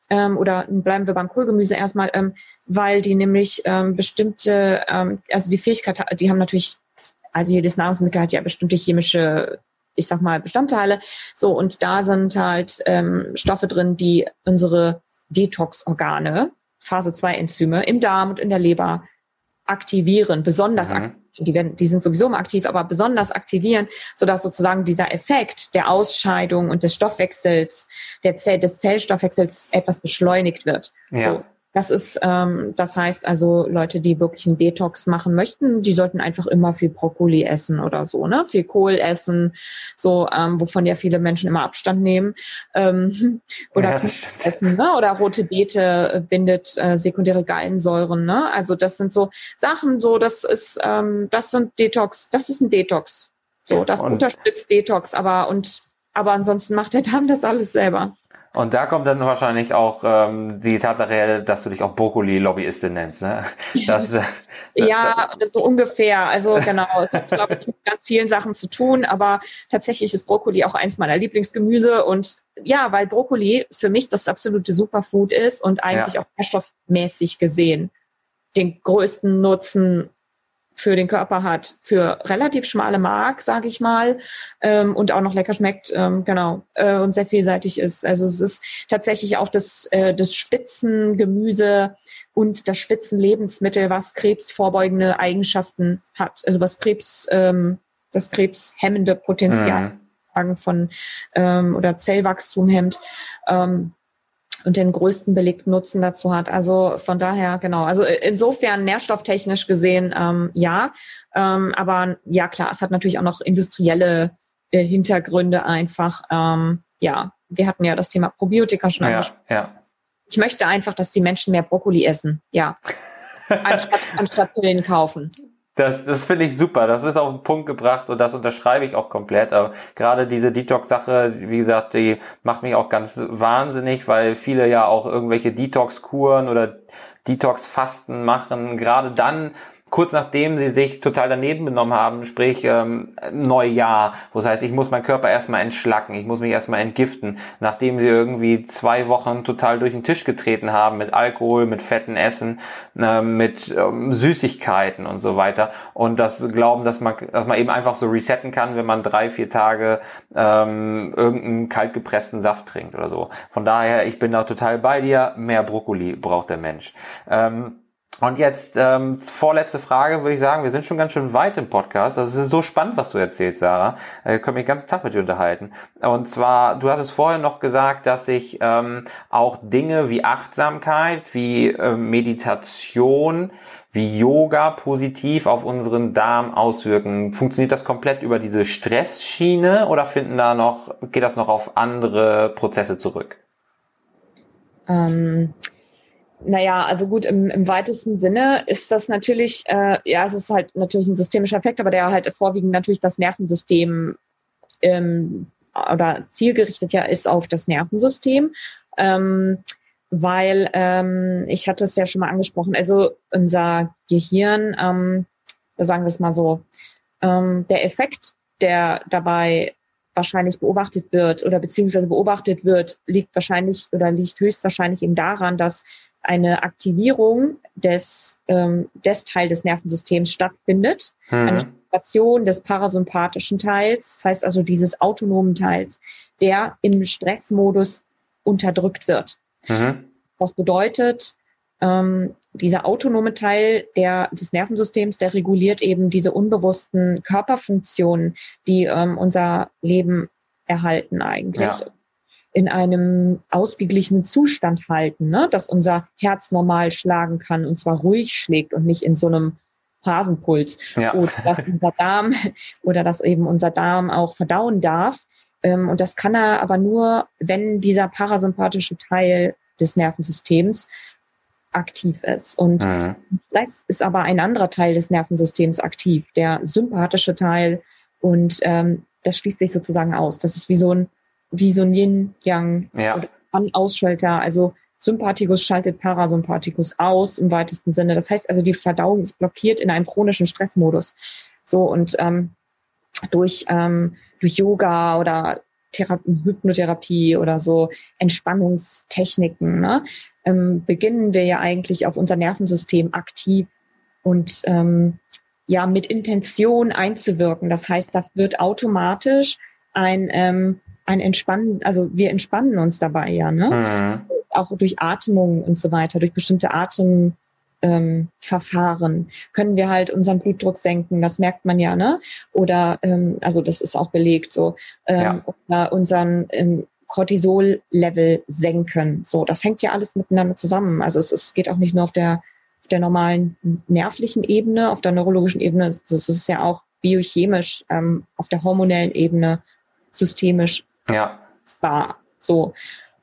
ähm, oder bleiben wir beim Kohlgemüse erstmal, ähm, weil die nämlich ähm, bestimmte, ähm, also die Fähigkeit, die haben natürlich also jedes Nahrungsmittel hat ja bestimmte chemische, ich sag mal, Bestandteile. So, und da sind halt ähm, Stoffe drin, die unsere Detox-Organe, Phase 2 Enzyme im Darm und in der Leber aktivieren, besonders mhm. aktivieren. Die, werden, die sind sowieso immer aktiv, aber besonders aktivieren, sodass sozusagen dieser Effekt der Ausscheidung und des Stoffwechsels, der Zell, des Zellstoffwechsels etwas beschleunigt wird. Ja. So, das ist, ähm, das heißt also, Leute, die wirklich einen Detox machen möchten, die sollten einfach immer viel Brokkoli essen oder so, ne? Viel Kohl essen, so, ähm, wovon ja viele Menschen immer Abstand nehmen. Ähm, oder ja, essen, ne? Oder rote Beete äh, bindet äh, sekundäre Gallensäuren, ne? Also das sind so Sachen, so, das ist, ähm, das sind Detox, das ist ein Detox. So, das und unterstützt Detox, aber und aber ansonsten macht der Darm das alles selber. Und da kommt dann wahrscheinlich auch ähm, die Tatsache, dass du dich auch Brokkoli-Lobbyistin nennst. Ne? Das, äh, ja, das so ungefähr. Also genau, es hat, glaube ich, mit ganz vielen Sachen zu tun, aber tatsächlich ist Brokkoli auch eins meiner Lieblingsgemüse. Und ja, weil Brokkoli für mich das absolute Superfood ist und eigentlich ja. auch nährstoffmäßig gesehen den größten Nutzen für den Körper hat, für relativ schmale Mark, sage ich mal, ähm, und auch noch lecker schmeckt, ähm, genau, äh, und sehr vielseitig ist. Also es ist tatsächlich auch das, äh, das Spitzengemüse und das Spitzenlebensmittel, was krebsvorbeugende Eigenschaften hat. Also was Krebs, ähm, das krebshemmende Potenzial mhm. von ähm, oder Zellwachstum hemmt. Ähm, und den größten belegten Nutzen dazu hat. Also von daher, genau. Also insofern nährstofftechnisch gesehen, ähm, ja. Ähm, aber ja, klar, es hat natürlich auch noch industrielle äh, Hintergründe einfach. Ähm, ja, wir hatten ja das Thema Probiotika schon ja, angesprochen. Ja. Ich möchte einfach, dass die Menschen mehr Brokkoli essen. Ja. anstatt, anstatt Pillen kaufen. Das, das finde ich super. Das ist auf den Punkt gebracht und das unterschreibe ich auch komplett. Aber gerade diese Detox-Sache, wie gesagt, die macht mich auch ganz wahnsinnig, weil viele ja auch irgendwelche Detox-Kuren oder Detox-Fasten machen. Gerade dann, kurz nachdem sie sich total daneben benommen haben, sprich ähm, Neujahr, wo es heißt, ich muss meinen Körper erstmal entschlacken, ich muss mich erstmal entgiften, nachdem sie irgendwie zwei Wochen total durch den Tisch getreten haben mit Alkohol, mit fetten Essen, äh, mit ähm, Süßigkeiten und so weiter und das glauben, dass man, dass man eben einfach so resetten kann, wenn man drei, vier Tage ähm, irgendeinen kaltgepressten Saft trinkt oder so. Von daher, ich bin da total bei dir, mehr Brokkoli braucht der Mensch. Ähm, und jetzt ähm, vorletzte Frage, würde ich sagen, wir sind schon ganz schön weit im Podcast. Das ist so spannend, was du erzählst, Sarah. Äh, ich können mich den ganzen Tag mit dir unterhalten. Und zwar, du hast es vorher noch gesagt, dass sich ähm, auch Dinge wie Achtsamkeit, wie äh, Meditation, wie Yoga positiv auf unseren Darm auswirken. Funktioniert das komplett über diese Stressschiene oder finden da noch, geht das noch auf andere Prozesse zurück? Ähm naja, also gut, im, im weitesten Sinne ist das natürlich, äh, ja, es ist halt natürlich ein systemischer Effekt, aber der halt vorwiegend natürlich das Nervensystem ähm, oder zielgerichtet ja ist auf das Nervensystem. Ähm, weil ähm, ich hatte es ja schon mal angesprochen, also unser Gehirn, ähm, sagen wir es mal so, ähm, der Effekt, der dabei wahrscheinlich beobachtet wird oder beziehungsweise beobachtet wird, liegt wahrscheinlich oder liegt höchstwahrscheinlich eben daran, dass eine Aktivierung des, ähm, des Teil des Nervensystems stattfindet. Mhm. Eine Stimulation des parasympathischen Teils, das heißt also dieses autonomen Teils, der im Stressmodus unterdrückt wird. Mhm. Das bedeutet, ähm, dieser autonome Teil der, des Nervensystems, der reguliert eben diese unbewussten Körperfunktionen, die ähm, unser Leben erhalten eigentlich. Ja in einem ausgeglichenen Zustand halten, ne? dass unser Herz normal schlagen kann und zwar ruhig schlägt und nicht in so einem Hasenpuls. Ja. Oder dass unser Darm oder dass eben unser Darm auch verdauen darf. Ähm, und das kann er aber nur, wenn dieser parasympathische Teil des Nervensystems aktiv ist. Und mhm. das ist aber ein anderer Teil des Nervensystems aktiv, der sympathische Teil. Und ähm, das schließt sich sozusagen aus. Das ist wie so ein, wie so ein Yin-Yang ja. An-Ausschalter. Also Sympathikus schaltet Parasympathikus aus im weitesten Sinne. Das heißt also, die Verdauung ist blockiert in einem chronischen Stressmodus. So und ähm, durch, ähm, durch Yoga oder Therapie, Hypnotherapie oder so Entspannungstechniken ne, ähm, beginnen wir ja eigentlich auf unser Nervensystem aktiv und ähm, ja mit Intention einzuwirken. Das heißt, da wird automatisch ein ähm, ein Entspannen, also wir entspannen uns dabei ja, ne? Mhm. Auch durch Atmung und so weiter, durch bestimmte Atem ähm, Verfahren können wir halt unseren Blutdruck senken. Das merkt man ja, ne? Oder ähm, also das ist auch belegt so. Ähm, ja. Oder unseren ähm, Cortisol-Level senken. So, das hängt ja alles miteinander zusammen. Also es, es geht auch nicht nur auf der auf der normalen nervlichen Ebene, auf der neurologischen Ebene. Das ist ja auch biochemisch ähm, auf der hormonellen Ebene systemisch ja. zwar so.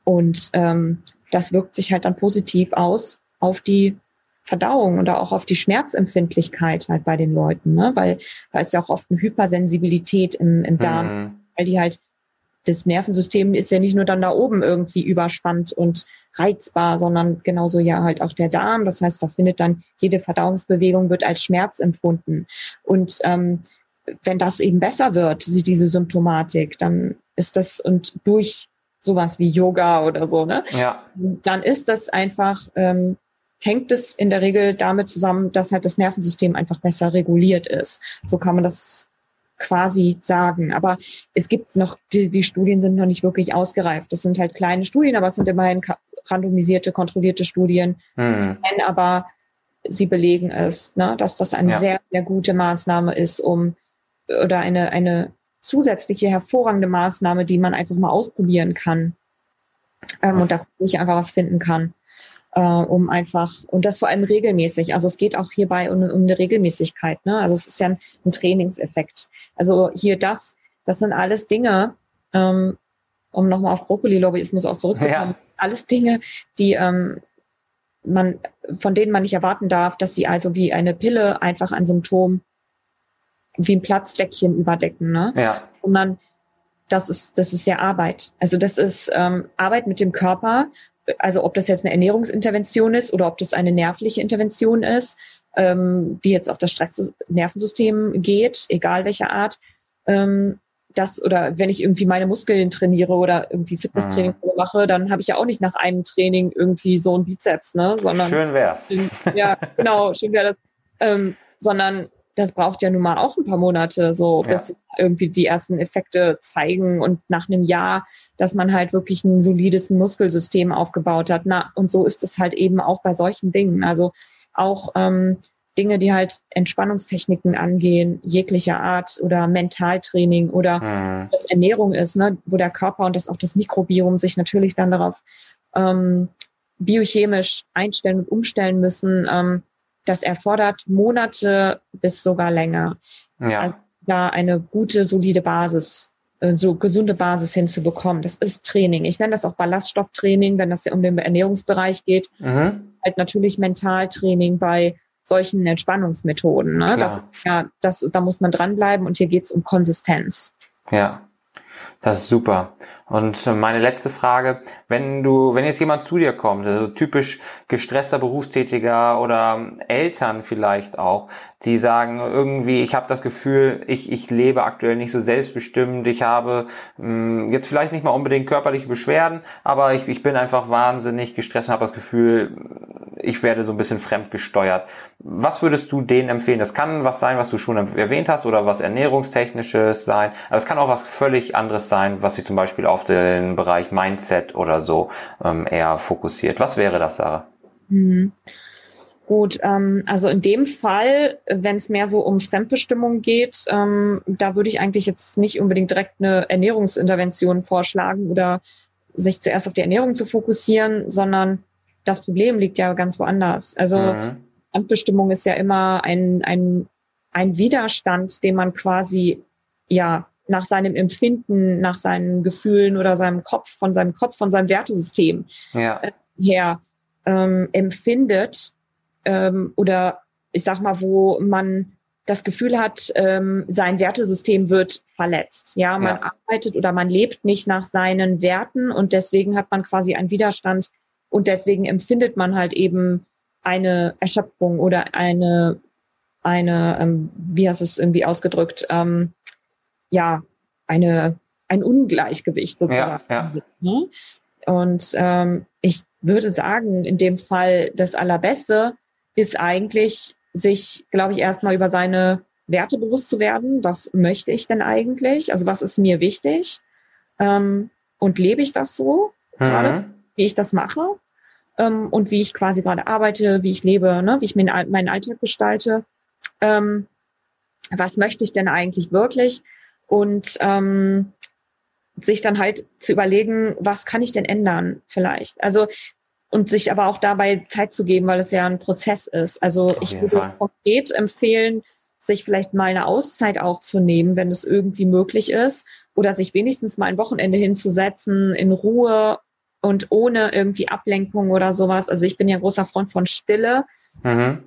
Und ähm, das wirkt sich halt dann positiv aus auf die Verdauung oder auch auf die Schmerzempfindlichkeit halt bei den Leuten, ne? weil da ist ja auch oft eine Hypersensibilität im, im Darm, mhm. weil die halt, das Nervensystem ist ja nicht nur dann da oben irgendwie überspannt und reizbar, sondern genauso ja halt auch der Darm. Das heißt, da findet dann jede Verdauungsbewegung wird als Schmerz empfunden. Und ähm, wenn das eben besser wird, diese Symptomatik, dann ist das und durch sowas wie Yoga oder so, ne? Ja. Dann ist das einfach ähm, hängt es in der Regel damit zusammen, dass halt das Nervensystem einfach besser reguliert ist. So kann man das quasi sagen. Aber es gibt noch, die, die Studien sind noch nicht wirklich ausgereift. Das sind halt kleine Studien, aber es sind immerhin randomisierte, kontrollierte Studien. Mhm. Aber sie belegen es, ne, dass das eine ja. sehr, sehr gute Maßnahme ist, um oder eine, eine zusätzliche hervorragende Maßnahme, die man einfach mal ausprobieren kann ähm, und da sich einfach was finden kann äh, um einfach, und das vor allem regelmäßig. Also es geht auch hierbei um, um eine Regelmäßigkeit. Ne? Also es ist ja ein, ein Trainingseffekt. Also hier das, das sind alles Dinge, ähm, um nochmal auf Brokkoli-Lobbyismus auch zurückzukommen, ja. alles Dinge, die ähm, man, von denen man nicht erwarten darf, dass sie also wie eine Pille einfach ein Symptom wie ein Platzdeckchen überdecken, ne? Ja. Sondern das ist, das ist ja Arbeit. Also das ist ähm, Arbeit mit dem Körper also ob das jetzt eine Ernährungsintervention ist oder ob das eine nervliche Intervention ist, ähm, die jetzt auf das Stressnervensystem geht, egal welcher Art, ähm, das oder wenn ich irgendwie meine Muskeln trainiere oder irgendwie Fitnesstraining mhm. mache, dann habe ich ja auch nicht nach einem Training irgendwie so ein Bizeps, ne? Sondern schön wär's. Ja, genau, schön wäre das. Ähm, sondern das braucht ja nun mal auch ein paar Monate, so ja. bis irgendwie die ersten Effekte zeigen und nach einem Jahr, dass man halt wirklich ein solides Muskelsystem aufgebaut hat. Na, und so ist es halt eben auch bei solchen Dingen. Also auch ähm, Dinge, die halt Entspannungstechniken angehen, jeglicher Art oder Mentaltraining oder mhm. was Ernährung ist, ne, wo der Körper und das auch das Mikrobiom sich natürlich dann darauf ähm, biochemisch einstellen und umstellen müssen. Ähm, das erfordert Monate bis sogar länger. Ja. Also da eine gute, solide Basis, äh, so gesunde Basis hinzubekommen. Das ist Training. Ich nenne das auch Ballaststofftraining, wenn das um den Ernährungsbereich geht. Mhm. Halt natürlich Mentaltraining bei solchen Entspannungsmethoden. Ne? Das, ja, das, da muss man dranbleiben und hier geht's um Konsistenz. Ja. Das ist super. Und meine letzte Frage, wenn du, wenn jetzt jemand zu dir kommt, also typisch gestresster Berufstätiger oder Eltern vielleicht auch, die sagen irgendwie, ich habe das Gefühl, ich, ich lebe aktuell nicht so selbstbestimmt, ich habe mh, hm, jetzt vielleicht nicht mal unbedingt körperliche Beschwerden, aber ich, ich bin einfach wahnsinnig gestresst und habe das Gefühl, ich werde so ein bisschen fremdgesteuert. Was würdest du denen empfehlen? Das kann was sein, was du schon erwähnt hast oder was ernährungstechnisches sein, aber es kann auch was völlig anderes sein, was sich zum Beispiel auf den Bereich Mindset oder so ähm, eher fokussiert. Was wäre das, Sarah? Mhm. Gut, ähm, also in dem Fall, wenn es mehr so um Fremdbestimmung geht, ähm, da würde ich eigentlich jetzt nicht unbedingt direkt eine Ernährungsintervention vorschlagen oder sich zuerst auf die Ernährung zu fokussieren, sondern das Problem liegt ja ganz woanders. Also mhm. Fremdbestimmung ist ja immer ein, ein, ein Widerstand, den man quasi ja nach seinem Empfinden, nach seinen Gefühlen oder seinem Kopf, von seinem Kopf, von seinem Wertesystem ja. Äh, her ähm, empfindet ähm, oder ich sag mal, wo man das Gefühl hat, ähm, sein Wertesystem wird verletzt. Ja, man ja. arbeitet oder man lebt nicht nach seinen Werten und deswegen hat man quasi einen Widerstand und deswegen empfindet man halt eben eine Erschöpfung oder eine, eine, ähm, wie hast du es irgendwie ausgedrückt, ähm, ja, eine, ein Ungleichgewicht sozusagen. Ja, ja. Ne? Und ähm, ich würde sagen, in dem Fall das Allerbeste ist eigentlich, sich, glaube ich, erstmal über seine Werte bewusst zu werden. Was möchte ich denn eigentlich? Also was ist mir wichtig? Ähm, und lebe ich das so mhm. gerade, wie ich das mache? Ähm, und wie ich quasi gerade arbeite, wie ich lebe, ne? wie ich meinen Alltag gestalte. Ähm, was möchte ich denn eigentlich wirklich? Und ähm, sich dann halt zu überlegen, was kann ich denn ändern vielleicht? Also und sich aber auch dabei Zeit zu geben, weil es ja ein Prozess ist. Also Auf ich würde Fall. konkret empfehlen, sich vielleicht mal eine Auszeit auch zu nehmen, wenn es irgendwie möglich ist, oder sich wenigstens mal ein Wochenende hinzusetzen in Ruhe und ohne irgendwie Ablenkung oder sowas. Also ich bin ja großer Freund von Stille. Mhm.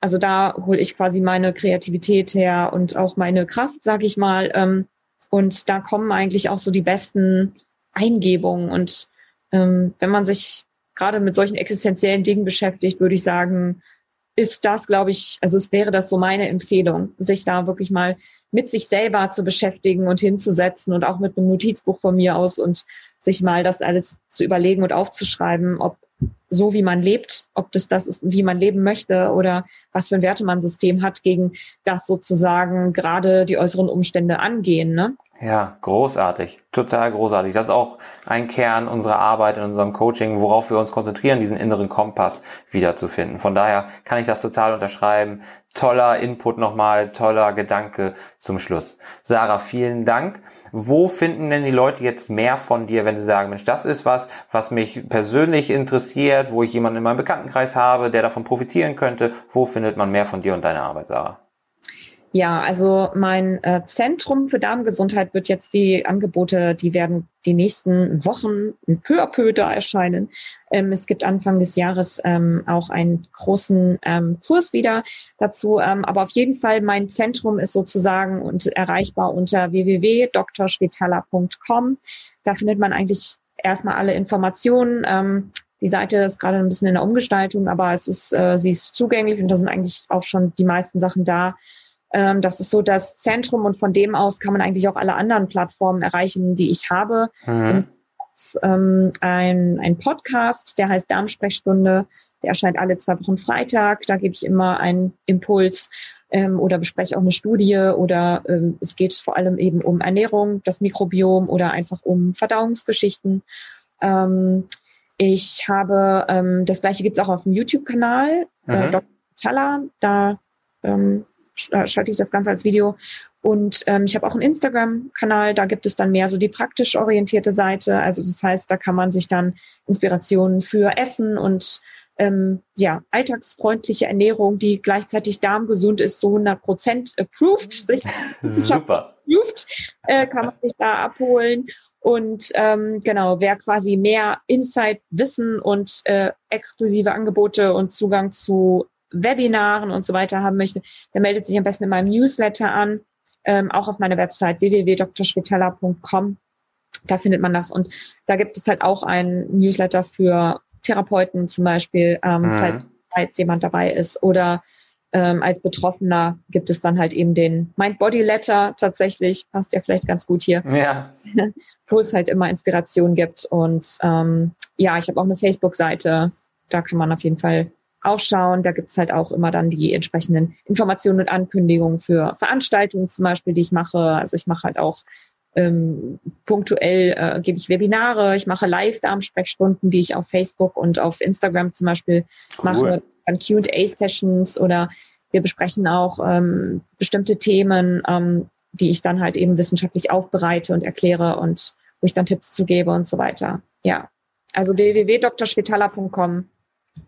Also da hole ich quasi meine Kreativität her und auch meine Kraft, sag ich mal. Ähm, und da kommen eigentlich auch so die besten Eingebungen und ähm, wenn man sich gerade mit solchen existenziellen Dingen beschäftigt, würde ich sagen, ist das, glaube ich, also es wäre das so meine Empfehlung, sich da wirklich mal mit sich selber zu beschäftigen und hinzusetzen und auch mit einem Notizbuch von mir aus und sich mal das alles zu überlegen und aufzuschreiben, ob so wie man lebt, ob das das ist, wie man leben möchte oder was für ein Wertemannssystem hat, gegen das sozusagen gerade die äußeren Umstände angehen. Ne? Ja, großartig. Total großartig. Das ist auch ein Kern unserer Arbeit in unserem Coaching, worauf wir uns konzentrieren, diesen inneren Kompass wiederzufinden. Von daher kann ich das total unterschreiben. Toller Input nochmal, toller Gedanke zum Schluss. Sarah, vielen Dank. Wo finden denn die Leute jetzt mehr von dir, wenn sie sagen, Mensch, das ist was, was mich persönlich interessiert, wo ich jemanden in meinem Bekanntenkreis habe, der davon profitieren könnte? Wo findet man mehr von dir und deiner Arbeit, Sarah? Ja, also mein äh, Zentrum für Darmgesundheit wird jetzt die Angebote, die werden die nächsten Wochen peu à peu da erscheinen. Ähm, es gibt Anfang des Jahres ähm, auch einen großen ähm, Kurs wieder dazu. Ähm, aber auf jeden Fall mein Zentrum ist sozusagen und erreichbar unter www.drschwetala.com. Da findet man eigentlich erstmal alle Informationen. Ähm, die Seite ist gerade ein bisschen in der Umgestaltung, aber es ist, äh, sie ist zugänglich und da sind eigentlich auch schon die meisten Sachen da ähm, das ist so das Zentrum und von dem aus kann man eigentlich auch alle anderen Plattformen erreichen, die ich habe. Mhm. Ähm, ein, ein Podcast, der heißt Darmsprechstunde. Der erscheint alle zwei Wochen Freitag. Da gebe ich immer einen Impuls ähm, oder bespreche auch eine Studie oder ähm, es geht vor allem eben um Ernährung, das Mikrobiom oder einfach um Verdauungsgeschichten. Ähm, ich habe, ähm, das gleiche gibt es auch auf dem YouTube-Kanal, äh, mhm. Dr. Talla. Da ähm, äh, schalte ich das Ganze als Video. Und ähm, ich habe auch einen Instagram-Kanal, da gibt es dann mehr so die praktisch orientierte Seite. Also das heißt, da kann man sich dann Inspirationen für Essen und ähm, ja, alltagsfreundliche Ernährung, die gleichzeitig darmgesund ist, so 100 Prozent approved, sich Super. approved, äh, kann man sich da abholen. Und ähm, genau, wer quasi mehr Insight, Wissen und äh, exklusive Angebote und Zugang zu Webinaren und so weiter haben möchte, der meldet sich am besten in meinem Newsletter an, ähm, auch auf meiner Website www.drschwetella.com. Da findet man das. Und da gibt es halt auch einen Newsletter für Therapeuten zum Beispiel, ähm, mhm. falls, falls jemand dabei ist. Oder ähm, als Betroffener gibt es dann halt eben den Mind-Body-Letter tatsächlich, passt ja vielleicht ganz gut hier, ja. wo es halt immer Inspiration gibt. Und ähm, ja, ich habe auch eine Facebook-Seite, da kann man auf jeden Fall ausschauen. Da gibt's halt auch immer dann die entsprechenden Informationen und Ankündigungen für Veranstaltungen zum Beispiel, die ich mache. Also ich mache halt auch ähm, punktuell äh, gebe ich Webinare, ich mache Live-Darmsprechstunden, die ich auf Facebook und auf Instagram zum Beispiel cool. mache, dann QA-Sessions oder wir besprechen auch ähm, bestimmte Themen, ähm, die ich dann halt eben wissenschaftlich aufbereite und erkläre und wo ich dann Tipps zu gebe und so weiter. Ja. Also www.drschwetala.com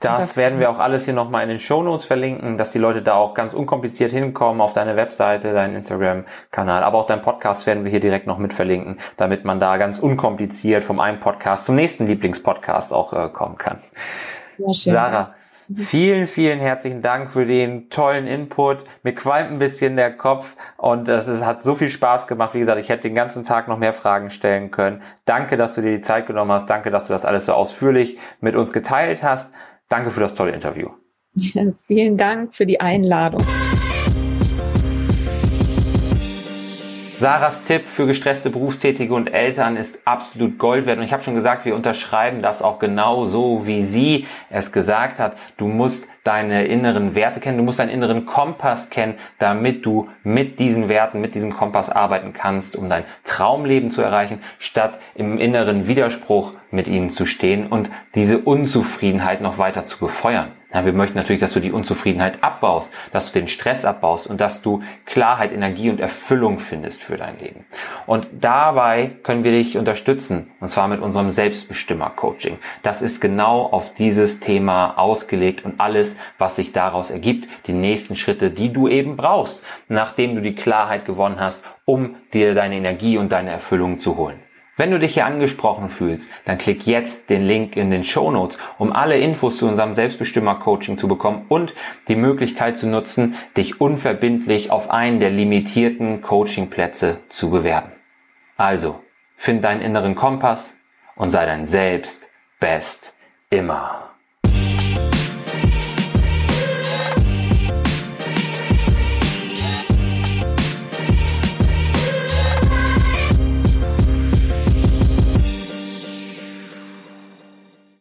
das werden wir auch alles hier nochmal in den Show Notes verlinken, dass die Leute da auch ganz unkompliziert hinkommen auf deine Webseite, deinen Instagram-Kanal, aber auch deinen Podcast werden wir hier direkt noch mit verlinken, damit man da ganz unkompliziert vom einen Podcast zum nächsten Lieblingspodcast auch äh, kommen kann. Sarah, Vielen, vielen herzlichen Dank für den tollen Input. Mir qualmt ein bisschen der Kopf und es, es hat so viel Spaß gemacht. Wie gesagt, ich hätte den ganzen Tag noch mehr Fragen stellen können. Danke, dass du dir die Zeit genommen hast. Danke, dass du das alles so ausführlich mit uns geteilt hast. Danke für das tolle Interview. Vielen Dank für die Einladung. Sarahs Tipp für gestresste Berufstätige und Eltern ist absolut Gold wert. Und ich habe schon gesagt, wir unterschreiben das auch genau so, wie sie es gesagt hat. Du musst deine inneren Werte kennen, du musst deinen inneren Kompass kennen, damit du mit diesen Werten, mit diesem Kompass arbeiten kannst, um dein Traumleben zu erreichen, statt im inneren Widerspruch mit ihnen zu stehen und diese Unzufriedenheit noch weiter zu befeuern. Ja, wir möchten natürlich, dass du die Unzufriedenheit abbaust, dass du den Stress abbaust und dass du Klarheit, Energie und Erfüllung findest für dein Leben. Und dabei können wir dich unterstützen, und zwar mit unserem Selbstbestimmer-Coaching. Das ist genau auf dieses Thema ausgelegt und alles, was sich daraus ergibt, die nächsten Schritte, die du eben brauchst, nachdem du die Klarheit gewonnen hast, um dir deine Energie und deine Erfüllung zu holen. Wenn du dich hier angesprochen fühlst, dann klick jetzt den Link in den Show Notes, um alle Infos zu unserem Selbstbestimmer-Coaching zu bekommen und die Möglichkeit zu nutzen, dich unverbindlich auf einen der limitierten Coaching-Plätze zu bewerben. Also, find deinen inneren Kompass und sei dein Selbst best immer.